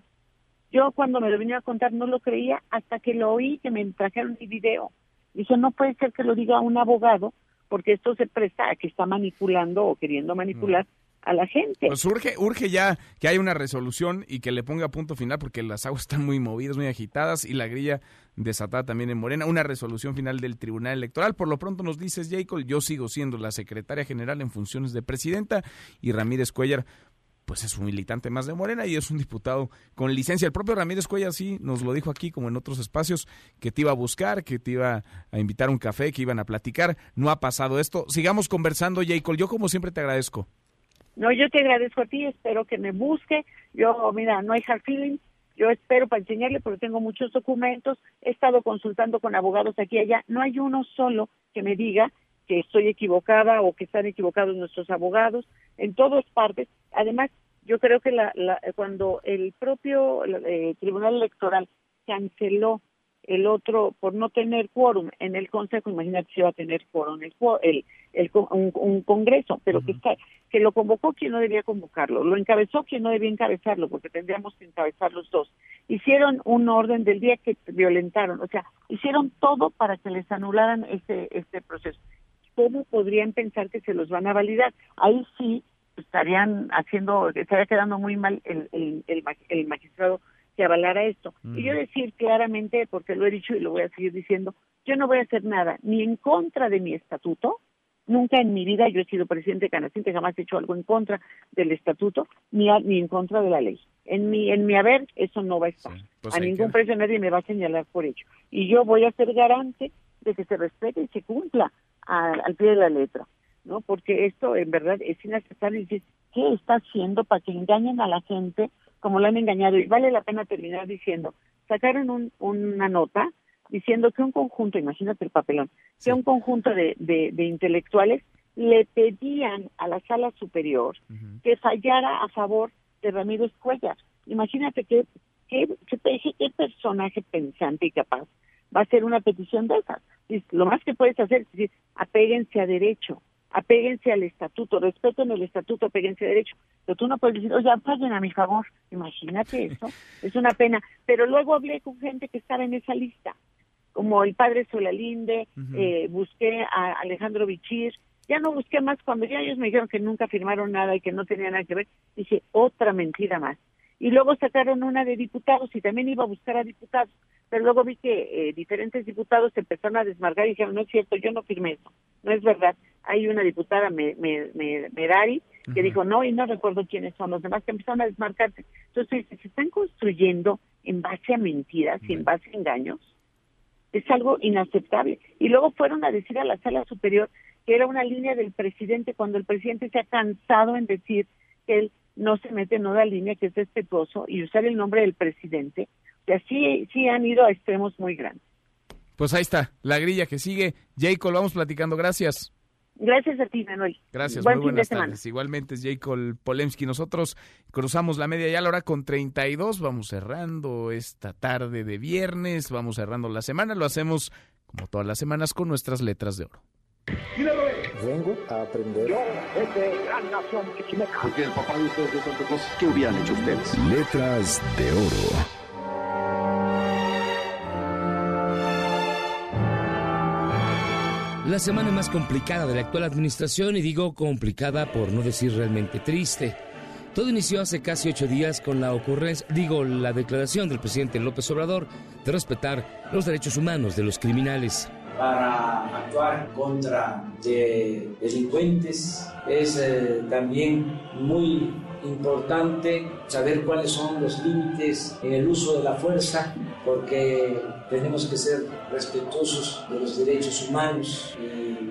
Speaker 41: Yo cuando me lo venía a contar no lo creía hasta que lo oí, que me trajeron mi video. Dije, no puede ser que lo diga un abogado, porque esto se presta a que está manipulando o queriendo manipular a la gente.
Speaker 3: Pues urge, urge ya que haya una resolución y que le ponga punto final porque las aguas están muy movidas, muy agitadas y la grilla desatada también en Morena. Una resolución final del Tribunal Electoral. Por lo pronto nos dices, Jacob, yo sigo siendo la secretaria general en funciones de presidenta y Ramírez Cuellar pues es un militante más de Morena y es un diputado con licencia. El propio Ramírez Cuellar sí nos lo dijo aquí, como en otros espacios, que te iba a buscar, que te iba a invitar a un café, que iban a platicar. No ha pasado esto. Sigamos conversando, Jacob. Yo como siempre te agradezco.
Speaker 41: No, yo te agradezco a ti, espero que me busque. Yo, mira, no hay hard feelings. Yo espero para enseñarle porque tengo muchos documentos. He estado consultando con abogados aquí y allá. No hay uno solo que me diga que estoy equivocada o que están equivocados nuestros abogados en todas partes. Además, yo creo que la, cuando el propio eh, Tribunal Electoral canceló el otro por no tener quórum en el Consejo, imagínate si va a tener quórum el, el, el un, Congreso, pero que, está, que lo convocó quien no debía convocarlo, lo encabezó quien no debía encabezarlo, porque tendríamos que encabezar los dos. Hicieron un orden del día que violentaron, o sea, hicieron todo para que les anularan este, este proceso. ¿Cómo podrían pensar que se los van a validar? Ahí sí estarían haciendo, estaría quedando muy mal el, el, el, el magistrado que avalara esto. Y yo decir claramente, porque lo he dicho y lo voy a seguir diciendo, yo no voy a hacer nada ni en contra de mi estatuto, nunca en mi vida yo he sido presidente de Canacinte, jamás he hecho algo en contra del estatuto, ni, ni en contra de la ley. En mi, en mi haber eso no va a estar. Pues a ningún precio nadie me va a señalar por ello. Y yo voy a ser garante de que se respete y se cumpla al pie de la letra. ¿no? Porque esto en verdad es inaceptable. Y ¿qué está haciendo para que engañen a la gente como lo han engañado. Y vale la pena terminar diciendo, sacaron un, una nota diciendo que un conjunto, imagínate el papelón, que un conjunto de, de, intelectuales le pedían a la sala superior que fallara a favor de Ramiro Cuellar. Imagínate qué, qué, qué, personaje pensante y capaz va a hacer una petición de esas. Lo más que puedes hacer es decir, apéguense a derecho, apéguense al estatuto, respeten el estatuto, apéguense a derecho. Pero tú no puedes decir, oye, paguen a mi favor. Imagínate [LAUGHS] eso, es una pena. Pero luego hablé con gente que estaba en esa lista, como el padre Solalinde, eh, busqué a Alejandro Bichir, Ya no busqué más. Cuando ya ellos me dijeron que nunca firmaron nada y que no tenía nada que ver, dije, otra mentira más. Y luego sacaron una de diputados y también iba a buscar a diputados. Pero luego vi que eh, diferentes diputados se empezaron a desmarcar y dijeron, no es cierto, yo no firmé eso. No es verdad. Hay una diputada, me, me, me, Merari, que dijo, no, y no recuerdo quiénes son los demás, que empezaron a desmarcarse. Entonces, se están construyendo en base a mentiras y en base a engaños. Es algo inaceptable. Y luego fueron a decir a la sala superior que era una línea del presidente cuando el presidente se ha cansado en decir que él no se mete en una línea que es respetuoso y usar el nombre del presidente. O sea, sí, sí han ido a extremos muy grandes.
Speaker 3: Pues ahí está, la grilla que sigue. Jacob, vamos platicando. Gracias.
Speaker 41: Gracias a ti, Manuel.
Speaker 3: Gracias, muy buenas tardes. Igualmente es Jacob Polemski. Nosotros cruzamos la media ya a la hora con 32. Vamos cerrando esta tarde de viernes. Vamos cerrando la semana. Lo hacemos como todas las semanas con nuestras letras de oro.
Speaker 1: Vengo a aprender.
Speaker 42: Yo, desde gran nación
Speaker 43: Porque el papá de ustedes de Santo Claus, ¿qué hubieran hecho ustedes?
Speaker 1: Letras de oro.
Speaker 12: La semana más complicada de la actual administración, y digo complicada por no decir realmente triste. Todo inició hace casi ocho días con la ocurrencia, digo, la declaración del presidente López Obrador de respetar los derechos humanos de los criminales
Speaker 44: para actuar contra de delincuentes. Es eh, también muy importante saber cuáles son los límites en el uso de la fuerza, porque tenemos que ser respetuosos de los derechos humanos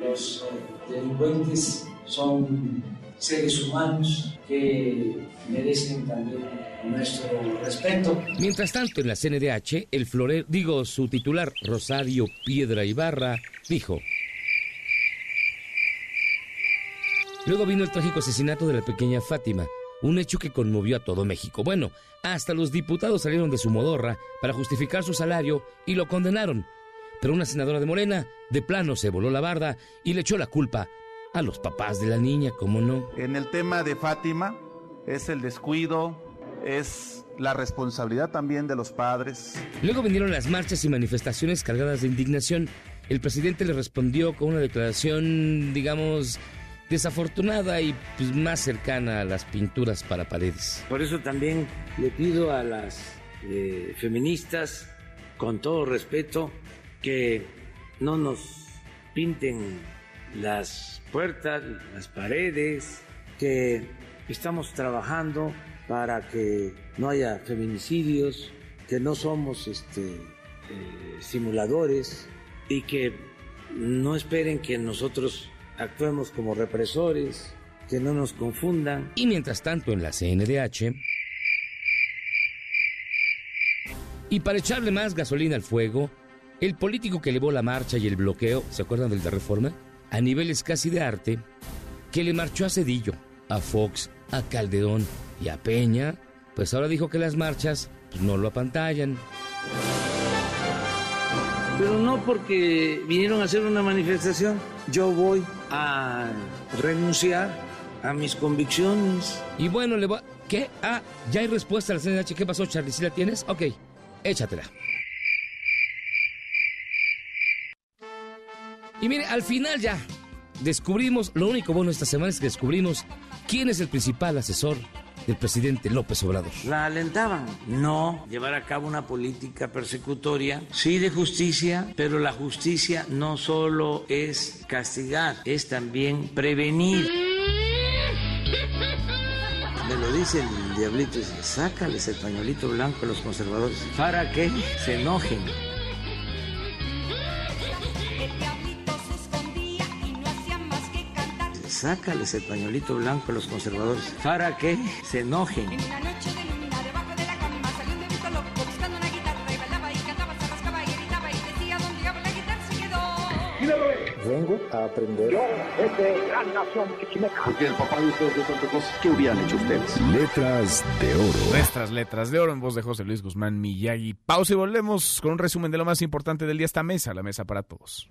Speaker 44: los eh, delincuentes son seres humanos que merecen también nuestro respeto.
Speaker 12: Mientras tanto, en la CNDH, el florero, digo, su titular, Rosario Piedra Ibarra, dijo... Luego vino el trágico asesinato de la pequeña Fátima, un hecho que conmovió a todo México. Bueno, hasta los diputados salieron de su modorra para justificar su salario y lo condenaron. Pero una senadora de Morena de plano se voló la barda y le echó la culpa a los papás de la niña, ¿cómo no?
Speaker 32: En el tema de Fátima es el descuido, es la responsabilidad también de los padres.
Speaker 12: Luego vinieron las marchas y manifestaciones cargadas de indignación. El presidente le respondió con una declaración, digamos, desafortunada y pues, más cercana a las pinturas para paredes.
Speaker 44: Por eso también le pido a las eh, feministas, con todo respeto, que no nos pinten las puertas, las paredes, que estamos trabajando para que no haya feminicidios, que no somos este, eh, simuladores y que no esperen que nosotros actuemos como represores, que no nos confundan.
Speaker 12: Y mientras tanto en la CNDH... Y para echarle más gasolina al fuego, el político que elevó la marcha y el bloqueo, ¿se acuerdan del de Reforma? A niveles casi de arte, que le marchó a Cedillo, a Fox, a Calderón y a Peña, pues ahora dijo que las marchas pues, no lo apantallan.
Speaker 44: Pero no porque vinieron a hacer una manifestación, yo voy a renunciar a mis convicciones.
Speaker 12: Y bueno, le voy... ¿Qué? Ah, ya hay respuesta a la CNH. ¿Qué pasó, Charlie? ¿Sí la tienes? Ok, échatela. Y mire, al final ya descubrimos, lo único bueno esta semana es que descubrimos quién es el principal asesor del presidente López Obrador.
Speaker 44: La alentaban no llevar a cabo una política persecutoria, sí de justicia, pero la justicia no solo es castigar, es también prevenir. Me lo dice el diablito, dice, sácales el pañuelito blanco a los conservadores para que se enojen. Sácales el pañuelito blanco a los conservadores para que se enojen.
Speaker 1: Vengo a aprender.
Speaker 42: Yo, desde gran nación
Speaker 43: Porque el papá de ustedes de Santo Claus, ¿qué hubieran hecho ustedes?
Speaker 1: Letras de oro.
Speaker 3: Nuestras letras de oro en voz de José Luis Guzmán Miyagi. Pausa y volvemos con un resumen de lo más importante del día. Esta mesa, la mesa para todos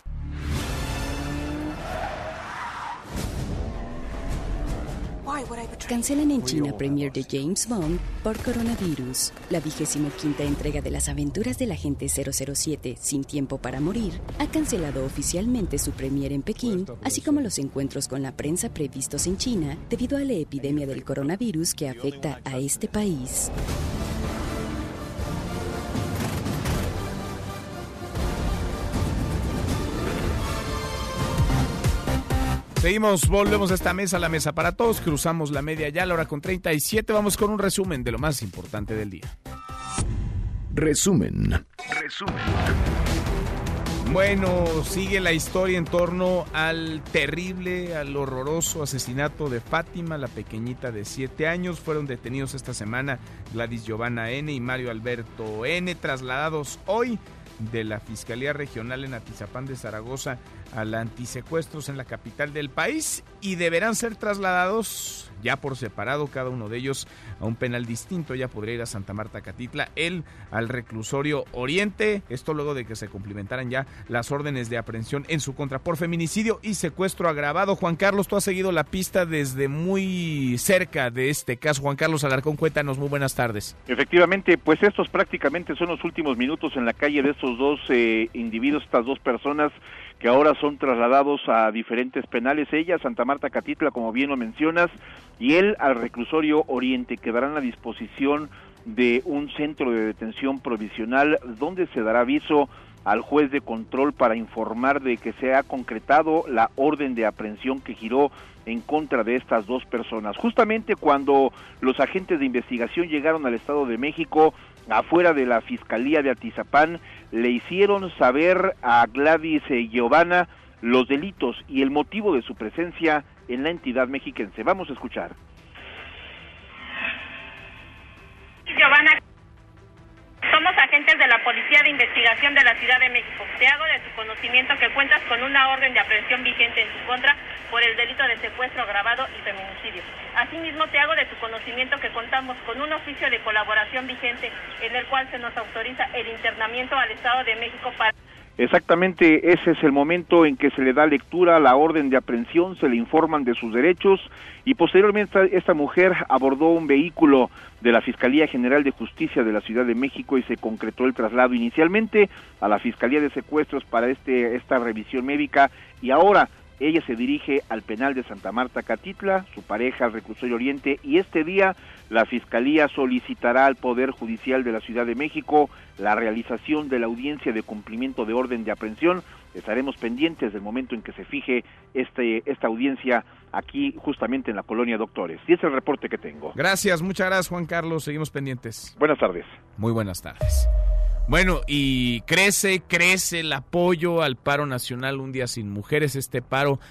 Speaker 45: Cancelan en China premier de James Bond por coronavirus. La vigésimo quinta entrega de las aventuras del agente 007 Sin Tiempo para Morir ha cancelado oficialmente su premier en Pekín, así como los encuentros con la prensa previstos en China debido a la epidemia del coronavirus que afecta a este país.
Speaker 3: Seguimos, volvemos a esta mesa, la mesa para todos, cruzamos la media ya, la hora con 37, vamos con un resumen de lo más importante del día.
Speaker 1: Resumen.
Speaker 46: Resumen.
Speaker 3: Bueno, sigue la historia en torno al terrible, al horroroso asesinato de Fátima, la pequeñita de 7 años. Fueron detenidos esta semana Gladys Giovanna N. y Mario Alberto N., trasladados hoy de la Fiscalía Regional en Atizapán de Zaragoza al antisecuestros en la capital del país y deberán ser trasladados ya por separado cada uno de ellos a un penal distinto. Ya podría ir a Santa Marta Catitla, él al reclusorio Oriente. Esto luego de que se cumplimentaran ya las órdenes de aprehensión en su contra por feminicidio y secuestro agravado. Juan Carlos, tú has seguido la pista desde muy cerca de este caso. Juan Carlos Alarcón, cuéntanos, muy buenas tardes.
Speaker 23: Efectivamente, pues estos prácticamente son los últimos minutos en la calle de estos dos eh, individuos, estas dos personas que ahora son trasladados a diferentes penales, ella Santa Marta Catitla, como bien lo mencionas, y él al reclusorio Oriente, quedarán a disposición de un centro de detención provisional donde se dará aviso al juez de control para informar de que se ha concretado la orden de aprehensión que giró en contra de estas dos personas. Justamente cuando los agentes de investigación llegaron al Estado de México, afuera de la Fiscalía de Atizapán, le hicieron saber a Gladys eh, Giovanna los delitos y el motivo de su presencia en la entidad mexiquense. Vamos a escuchar.
Speaker 47: Giovanna, somos agentes de la Policía de Investigación de la Ciudad de México. Te hago de tu conocimiento que cuentas con una orden de aprehensión vigente en tu contra por el delito de secuestro agravado y feminicidio. Asimismo, te hago de tu conocimiento que contamos con un oficio de colaboración vigente en el cual se nos autoriza el internamiento al Estado de México para
Speaker 23: Exactamente, ese es el momento en que se le da lectura a la orden de aprehensión, se le informan de sus derechos y posteriormente esta mujer abordó un vehículo de la Fiscalía General de Justicia de la Ciudad de México y se concretó el traslado inicialmente a la Fiscalía de Secuestros para este esta revisión médica y ahora ella se dirige al penal de Santa Marta Catitla, su pareja al reclusorio Oriente y este día la Fiscalía solicitará al Poder Judicial de la Ciudad de México la realización de la audiencia de cumplimiento de orden de aprehensión. Estaremos pendientes del momento en que se fije este, esta audiencia aquí justamente en la colonia Doctores. Y es el reporte que tengo.
Speaker 3: Gracias, muchas gracias Juan Carlos, seguimos pendientes.
Speaker 23: Buenas tardes.
Speaker 3: Muy buenas tardes. Bueno, y crece, crece el apoyo al paro nacional Un Día Sin Mujeres, este paro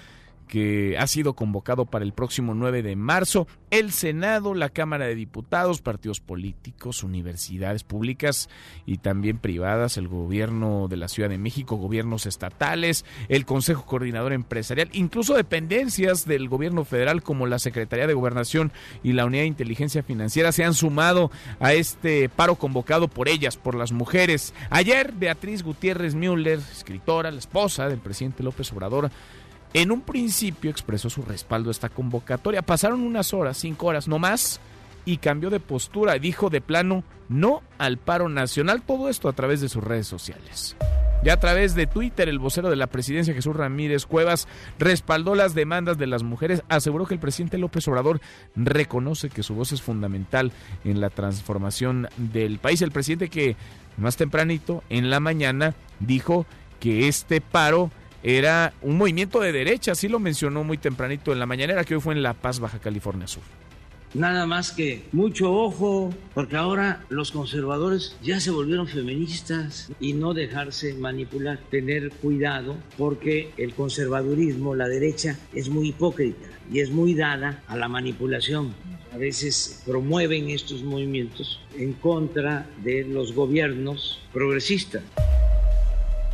Speaker 3: que ha sido convocado para el próximo 9 de marzo. El Senado, la Cámara de Diputados, partidos políticos, universidades públicas y también privadas, el gobierno de la Ciudad de México, gobiernos estatales, el Consejo Coordinador Empresarial, incluso dependencias del gobierno federal como la Secretaría de Gobernación y la Unidad de Inteligencia Financiera se han sumado a este paro convocado por ellas, por las mujeres. Ayer, Beatriz Gutiérrez Müller, escritora, la esposa del presidente López Obrador, en un principio expresó su respaldo a esta convocatoria. Pasaron unas horas, cinco horas, no más, y cambió de postura. Dijo de plano no al paro nacional. Todo esto a través de sus redes sociales. Ya a través de Twitter, el vocero de la presidencia, Jesús Ramírez Cuevas, respaldó las demandas de las mujeres, aseguró que el presidente López Obrador reconoce que su voz es fundamental en la transformación del país. El presidente que más tempranito, en la mañana, dijo que este paro era un movimiento de derecha, así lo mencionó muy tempranito en la mañanera que hoy fue en La Paz, Baja California Sur.
Speaker 44: Nada más que mucho ojo, porque ahora los conservadores ya se volvieron feministas y no dejarse manipular, tener cuidado, porque el conservadurismo, la derecha, es muy hipócrita y es muy dada a la manipulación. A veces promueven estos movimientos en contra de los gobiernos progresistas.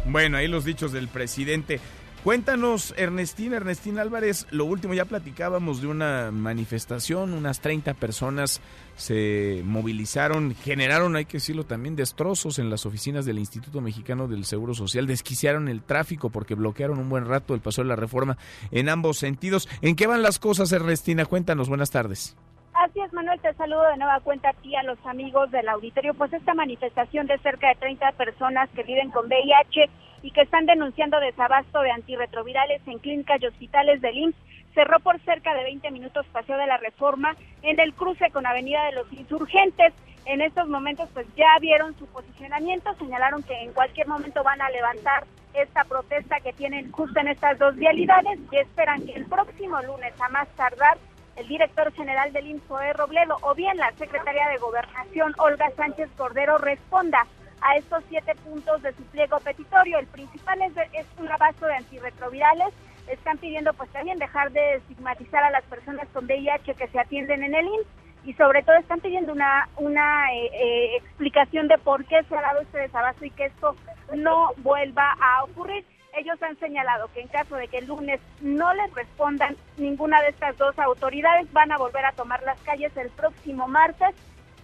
Speaker 3: Bueno, ahí los dichos del presidente. Cuéntanos, Ernestina, Ernestina Álvarez, lo último, ya platicábamos de una manifestación, unas 30 personas se movilizaron, generaron, hay que decirlo también, destrozos en las oficinas del Instituto Mexicano del Seguro Social, desquiciaron el tráfico porque bloquearon un buen rato el paso de la reforma en ambos sentidos. ¿En qué van las cosas, Ernestina? Cuéntanos, buenas tardes.
Speaker 28: Así es, Manuel, te saludo de nueva cuenta a ti, a los amigos del auditorio. Pues esta manifestación de cerca de 30 personas que viven con VIH y que están denunciando desabasto de antirretrovirales en clínicas y hospitales del IMSS cerró por cerca de 20 minutos Paseo de la Reforma en el cruce con Avenida de los Insurgentes. En estos momentos pues ya vieron su posicionamiento, señalaron que en cualquier momento van a levantar esta protesta que tienen justo en estas dos vialidades y esperan que el próximo lunes a más tardar el director general del INFOE Robledo o bien la secretaria de Gobernación Olga Sánchez Cordero responda a estos siete puntos de su pliego petitorio. El principal es, es un abasto de antirretrovirales. Están pidiendo pues también dejar de estigmatizar a las personas con VIH que se atienden en el IMSS y sobre todo están pidiendo una, una eh, eh, explicación de por qué se ha dado este desabasto y que esto no vuelva a ocurrir. Ellos han señalado que en caso de que el lunes no les respondan ninguna de estas dos autoridades, van a volver a tomar las calles el próximo martes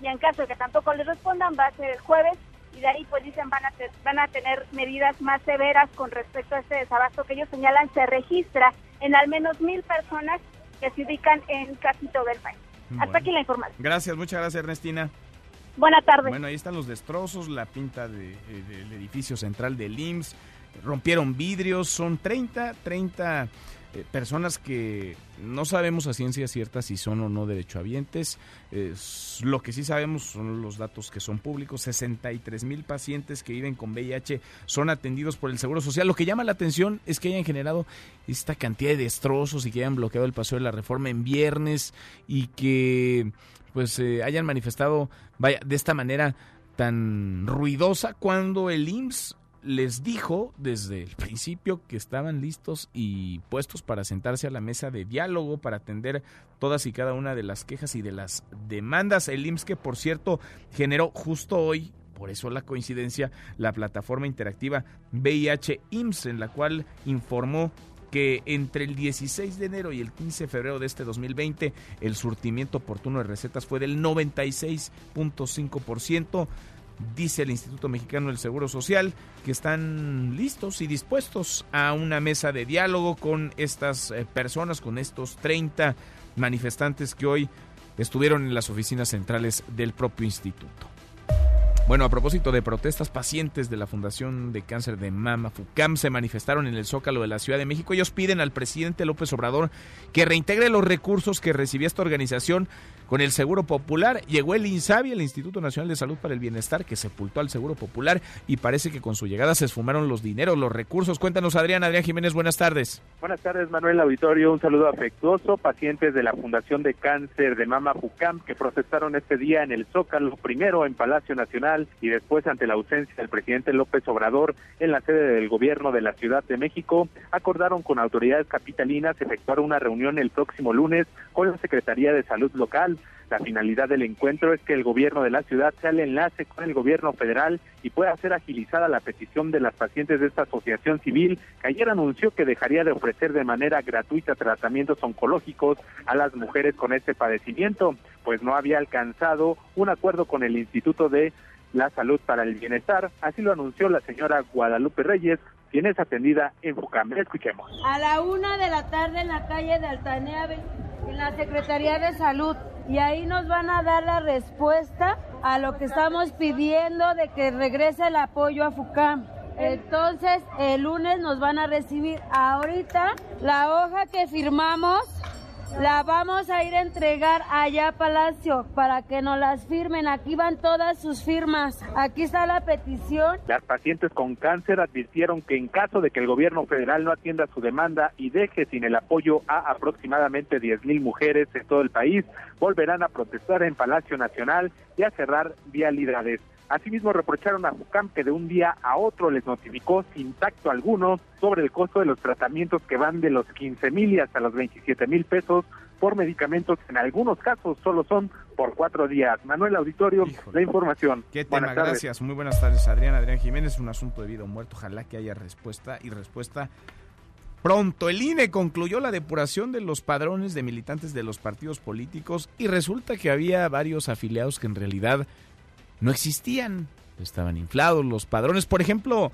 Speaker 28: y en caso de que tampoco les respondan, va a ser el jueves y de ahí pues dicen van a, van a tener medidas más severas con respecto a este desabasto que ellos señalan se registra en al menos mil personas que se ubican en casi todo el país. Hasta aquí la información.
Speaker 3: Gracias, muchas gracias Ernestina.
Speaker 28: Buenas tardes.
Speaker 3: Bueno, ahí están los destrozos, la pinta de, eh, del edificio central del IMSS, rompieron vidrios, son 30, 30 eh, personas que no sabemos a ciencia cierta si son o no derechohabientes. lo que sí sabemos son los datos que son públicos. 63 mil pacientes que viven con VIH son atendidos por el Seguro Social. Lo que llama la atención es que hayan generado esta cantidad de destrozos y que hayan bloqueado el paseo de la reforma en viernes y que pues eh, hayan manifestado vaya de esta manera tan ruidosa cuando el IMSS les dijo desde el principio que estaban listos y puestos para sentarse a la mesa de diálogo para atender todas y cada una de las quejas y de las demandas. El IMSS que por cierto generó justo hoy por eso la coincidencia, la plataforma interactiva VIH IMSS, en la cual informó que entre el 16 de enero y el 15 de febrero de este 2020 el surtimiento oportuno de recetas fue del 96.5%, dice el Instituto Mexicano del Seguro Social, que están listos y dispuestos a una mesa de diálogo con estas eh, personas, con estos 30 manifestantes que hoy estuvieron en las oficinas centrales del propio instituto. Bueno, a propósito de protestas, pacientes de la Fundación de Cáncer de Mama, FUCAM, se manifestaron en el Zócalo de la Ciudad de México. Ellos piden al presidente López Obrador que reintegre los recursos que recibía esta organización con el Seguro Popular. Llegó el INSABI, el Instituto Nacional de Salud para el Bienestar, que sepultó al Seguro Popular y parece que con su llegada se esfumaron los dineros, los recursos. Cuéntanos, Adrián. Adrián Jiménez, buenas tardes.
Speaker 25: Buenas tardes, Manuel Auditorio. Un saludo afectuoso. Pacientes de la Fundación de Cáncer de Mama FUCAM que protestaron este día en el Zócalo, primero en Palacio Nacional y después ante la ausencia del presidente López Obrador en la sede del gobierno de la Ciudad de México, acordaron con autoridades capitalinas efectuar una reunión el próximo lunes con la Secretaría de Salud local la finalidad del encuentro es que el gobierno de la ciudad sea el enlace con el gobierno federal y pueda ser agilizada la petición de las pacientes de esta asociación civil que ayer anunció que dejaría de ofrecer de manera gratuita tratamientos oncológicos a las mujeres con este padecimiento, pues no había alcanzado un acuerdo con el Instituto de la Salud para el Bienestar. Así lo anunció la señora Guadalupe Reyes, quien es atendida en Fucam. Escuchemos.
Speaker 48: A la una de la tarde en la calle de Altanea, en la Secretaría de Salud y ahí nos van a dar la respuesta a lo que estamos pidiendo de que regrese el apoyo a FUCAM. Entonces, el lunes nos van a recibir ahorita la hoja que firmamos la vamos a ir a entregar allá a Palacio para que nos las firmen. Aquí van todas sus firmas. Aquí está la petición.
Speaker 25: Las pacientes con cáncer advirtieron que en caso de que el gobierno federal no atienda su demanda y deje sin el apoyo a aproximadamente 10 mil mujeres en todo el país, volverán a protestar en Palacio Nacional y a cerrar vialidades. Asimismo, reprocharon a FUCAM que de un día a otro les notificó sin tacto alguno sobre el costo de los tratamientos que van de los 15 mil y hasta los 27 mil pesos por medicamentos que en algunos casos solo son por cuatro días. Manuel Auditorio, la información.
Speaker 3: Qué tema, gracias. Muy buenas tardes, Adrián. Adrián Jiménez, un asunto de vida o muerto. Ojalá que haya respuesta y respuesta pronto. El INE concluyó la depuración de los padrones de militantes de los partidos políticos y resulta que había varios afiliados que en realidad no existían. Estaban inflados los padrones. Por ejemplo,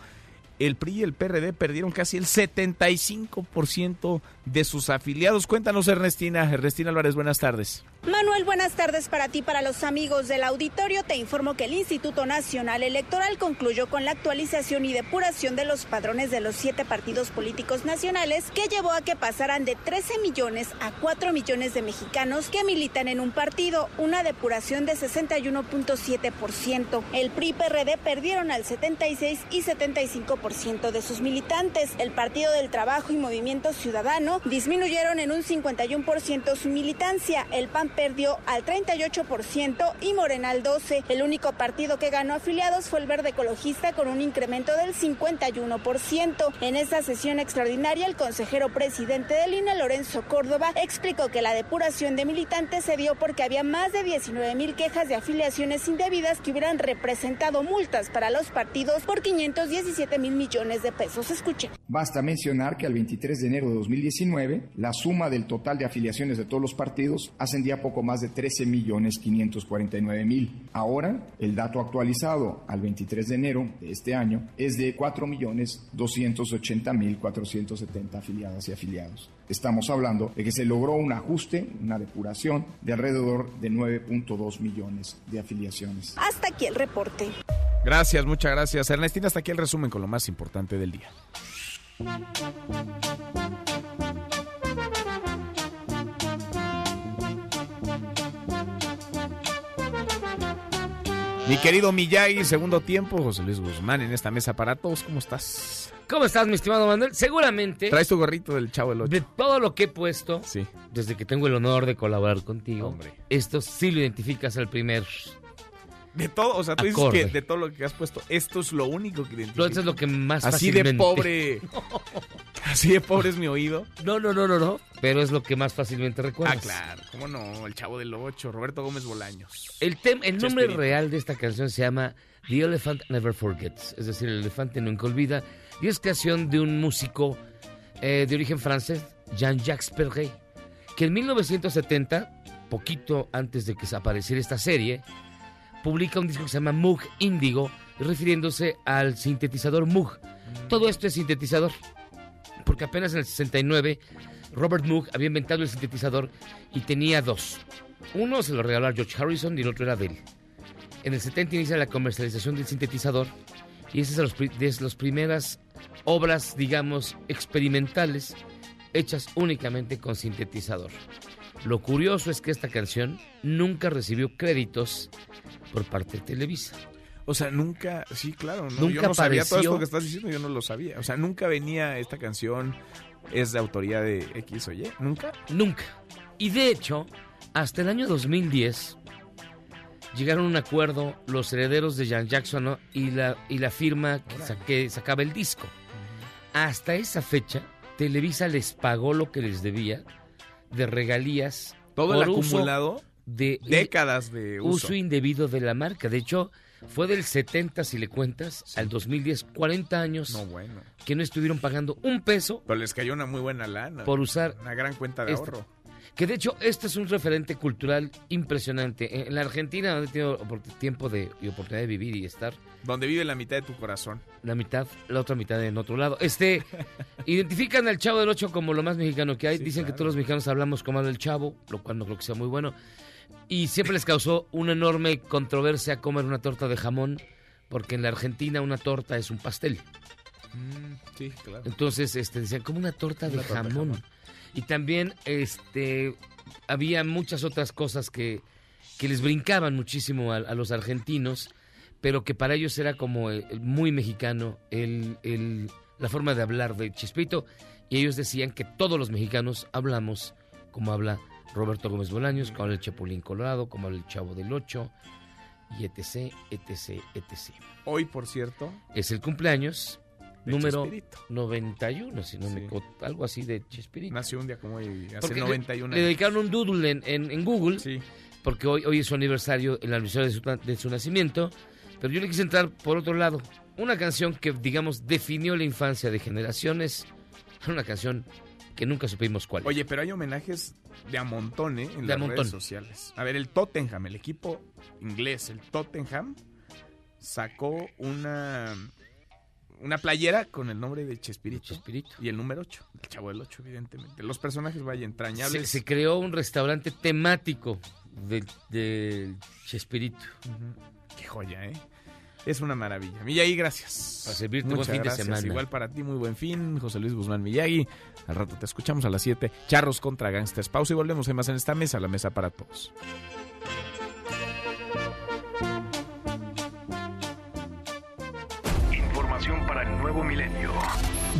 Speaker 3: el PRI y el PRD perdieron casi el 75% de sus afiliados. Cuéntanos, Ernestina. Ernestina Álvarez, buenas tardes.
Speaker 49: Manuel, buenas tardes para ti, para los amigos del auditorio. Te informo que el Instituto Nacional Electoral concluyó con la actualización y depuración de los padrones de los siete partidos políticos nacionales que llevó a que pasaran de 13 millones a 4 millones de mexicanos que militan en un partido, una depuración de 61.7%. El PRI y PRD perdieron al 76 y 75% de sus militantes. El Partido del Trabajo y Movimiento Ciudadano disminuyeron en un 51% su militancia. El PAN perdió al 38% y Morena al 12%. El único partido que ganó afiliados fue el Verde Ecologista con un incremento del 51%. En esta sesión extraordinaria, el consejero presidente del INE, Lorenzo Córdoba, explicó que la depuración de militantes se dio porque había más de 19 mil quejas de afiliaciones indebidas que hubieran representado multas para los partidos por 517 mil millones de pesos. Escuchen.
Speaker 50: Basta mencionar que al 23 de enero de 2019, la suma del total de afiliaciones de todos los partidos ascendía poco más de 13 millones 549 mil. Ahora, el dato actualizado al 23 de enero de este año es de 4 millones 280 mil 470 afiliadas y afiliados. Estamos hablando de que se logró un ajuste, una depuración de alrededor de 9.2 millones de afiliaciones.
Speaker 49: Hasta aquí el reporte.
Speaker 3: Gracias, muchas gracias. Ernestina, hasta aquí el resumen con lo más importante del día. Mi querido Miyagi, segundo tiempo, José Luis Guzmán en esta mesa para todos. ¿Cómo estás?
Speaker 12: ¿Cómo estás, mi estimado Manuel? Seguramente.
Speaker 3: Traes tu gorrito del Chavo del Ocho.
Speaker 12: De todo lo que he puesto,
Speaker 3: sí.
Speaker 12: desde que tengo el honor de colaborar contigo,
Speaker 3: Hombre.
Speaker 12: esto sí lo identificas al primer.
Speaker 3: De todo, o sea, tú
Speaker 12: Acorde.
Speaker 3: dices que de todo lo que has puesto, esto es lo único que identifica.
Speaker 12: Esto es lo que más
Speaker 3: Así de pobre. [LAUGHS] Así de pobre es mi oído.
Speaker 12: No, no, no, no, no. Pero es lo que más fácilmente
Speaker 3: Ah,
Speaker 12: recuerdas.
Speaker 3: claro, cómo no, el Chavo del Ocho, Roberto Gómez Bolaños.
Speaker 12: El, tem- el nombre real de esta canción se llama The Elephant Never Forgets, es decir, el elefante nunca olvida, y es canción de un músico eh, de origen francés, Jean-Jacques Perret, que en 1970, poquito antes de que apareciera esta serie, publica un disco que se llama Moog Indigo, refiriéndose al sintetizador Moog. Todo esto es sintetizador, porque apenas en el 69 Robert Moog había inventado el sintetizador y tenía dos. Uno se lo regaló a George Harrison y el otro era de él. En el 70 inicia la comercialización del sintetizador y esa es de las pri- de las primeras obras, digamos, experimentales hechas únicamente con sintetizador. Lo curioso es que esta canción nunca recibió créditos por parte de Televisa.
Speaker 3: O sea, nunca, sí, claro, no, yo
Speaker 12: Nunca
Speaker 3: no sabía todo esto que estás diciendo, yo no lo sabía. O sea, nunca venía esta canción, es de autoría de X o Y, nunca.
Speaker 12: Nunca. Y de hecho, hasta el año 2010 llegaron a un acuerdo los herederos de Jan Jackson ¿no? y, la, y la firma que saque- sacaba el disco. Hasta esa fecha, Televisa les pagó lo que les debía de regalías.
Speaker 3: Todo el
Speaker 12: por uso
Speaker 3: acumulado,
Speaker 12: de
Speaker 3: décadas de uso.
Speaker 12: uso indebido de la marca. De hecho, fue del 70, si le cuentas, al 2010, 40 años
Speaker 3: No, bueno.
Speaker 12: que no estuvieron pagando un peso
Speaker 3: Pero les cayó una muy buena lana.
Speaker 12: por usar
Speaker 3: Una gran cuenta de
Speaker 12: esta-
Speaker 3: ahorro.
Speaker 12: Que de hecho, este es un referente cultural impresionante. En la Argentina, donde he tenido tiempo de, y oportunidad de vivir y estar,
Speaker 3: Donde vive la mitad de tu corazón.
Speaker 12: la mitad, la otra mitad en otro lado. Este, [LAUGHS] identifican al Chavo del Ocho como lo más mexicano que hay. Dicen que todos los mexicanos hablamos como habla el Chavo, lo cual no creo que sea muy bueno. Y siempre les causó una enorme controversia comer una torta de jamón, porque en la Argentina una torta es un pastel.
Speaker 3: Sí, claro.
Speaker 12: Entonces, este, decían, como una torta de
Speaker 3: torta
Speaker 12: jamón.
Speaker 3: jamón.
Speaker 12: Y también, este, había muchas otras cosas que, que les brincaban muchísimo a, a los argentinos, pero que para ellos era como eh, muy mexicano el, el- la forma de hablar de Chespirito. Y ellos decían que todos los mexicanos hablamos como habla Roberto Gómez Bolaños, como habla el Chapulín Colorado, como habla el Chavo del Ocho, y etc, etc, etc.
Speaker 3: Hoy, por cierto,
Speaker 12: Es el cumpleaños
Speaker 3: De
Speaker 12: número
Speaker 3: Chespirito.
Speaker 12: 91, si no me equivoco, algo así de Chespirito.
Speaker 3: nació un día como hoy, hace
Speaker 12: Porque le-
Speaker 3: 91
Speaker 12: le,
Speaker 3: años.
Speaker 12: dedicaron un doodle en, en- en Google, porque hoy, hoy es su aniversario, el aniversario de su, de su nacimiento, pero yo le quise entrar por otro lado. Una canción que, digamos, definió la infancia de generaciones [LAUGHS] Una canción que nunca supimos cuál.
Speaker 3: Oye, pero hay homenajes de a montón, ¿eh? En
Speaker 12: De
Speaker 3: las
Speaker 12: montón.
Speaker 3: redes sociales. A ver, el Tottenham, el equipo inglés, el Tottenham, sacó una una playera con el nombre de Chespirito. Y el número 8, el chavo del 8, evidentemente. Los personajes, vaya, entrañables.
Speaker 12: se creó un restaurante temático del del Chespirito.
Speaker 3: Qué joya, ¿eh? Es una maravilla. Miyagi, gracias.
Speaker 12: Para servirte, buen
Speaker 3: Muchas
Speaker 12: fin de
Speaker 3: gracias.
Speaker 12: semana.
Speaker 3: Igual para ti, muy buen fin. José Luis Guzmán Miyagi. Al rato te escuchamos a las 7. Charros contra Gangsters. Pausa y volvemos. Hay más en esta mesa, la mesa para todos.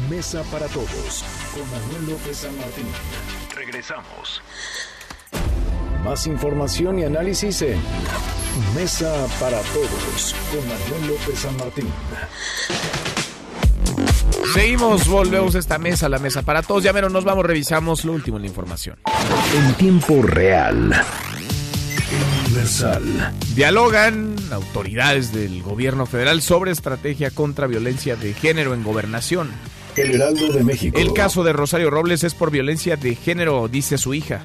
Speaker 1: Mesa para todos con Manuel López San Martín.
Speaker 36: Regresamos.
Speaker 1: Más información y análisis en Mesa para todos con Manuel López San Martín.
Speaker 3: Seguimos, volvemos a esta mesa, la mesa para todos. Ya menos nos vamos, revisamos lo último en la información.
Speaker 1: En tiempo real. Universal.
Speaker 3: Dialogan autoridades del gobierno federal sobre estrategia contra violencia de género en gobernación.
Speaker 1: El Heraldo de México.
Speaker 3: El caso de Rosario Robles es por violencia de género, dice su hija.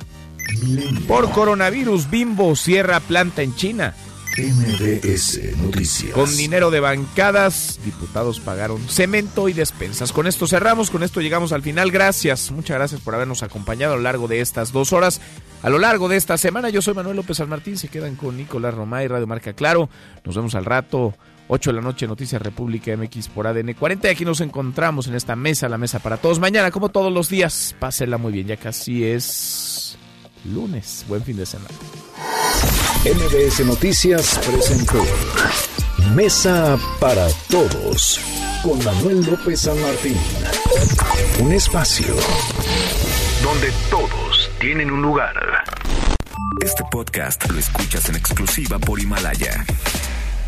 Speaker 3: Por coronavirus, Bimbo cierra planta en China.
Speaker 1: MBS Noticias.
Speaker 3: Con dinero de bancadas, diputados pagaron cemento y despensas. Con esto cerramos, con esto llegamos al final. Gracias, muchas gracias por habernos acompañado a lo largo de estas dos horas. A lo largo de esta semana, yo soy Manuel López San Martín. Se quedan con Nicolás Romay, Radio Marca Claro. Nos vemos al rato. 8 de la noche, Noticias República MX por ADN 40. Y aquí nos encontramos en esta mesa, la mesa para todos. Mañana, como todos los días, pásela muy bien. Ya casi es lunes. Buen fin de semana.
Speaker 1: MBS Noticias presentó Mesa para Todos con Manuel López San Martín. Un espacio
Speaker 36: Donde todos tienen un lugar.
Speaker 51: Este podcast lo escuchas en exclusiva por Himalaya.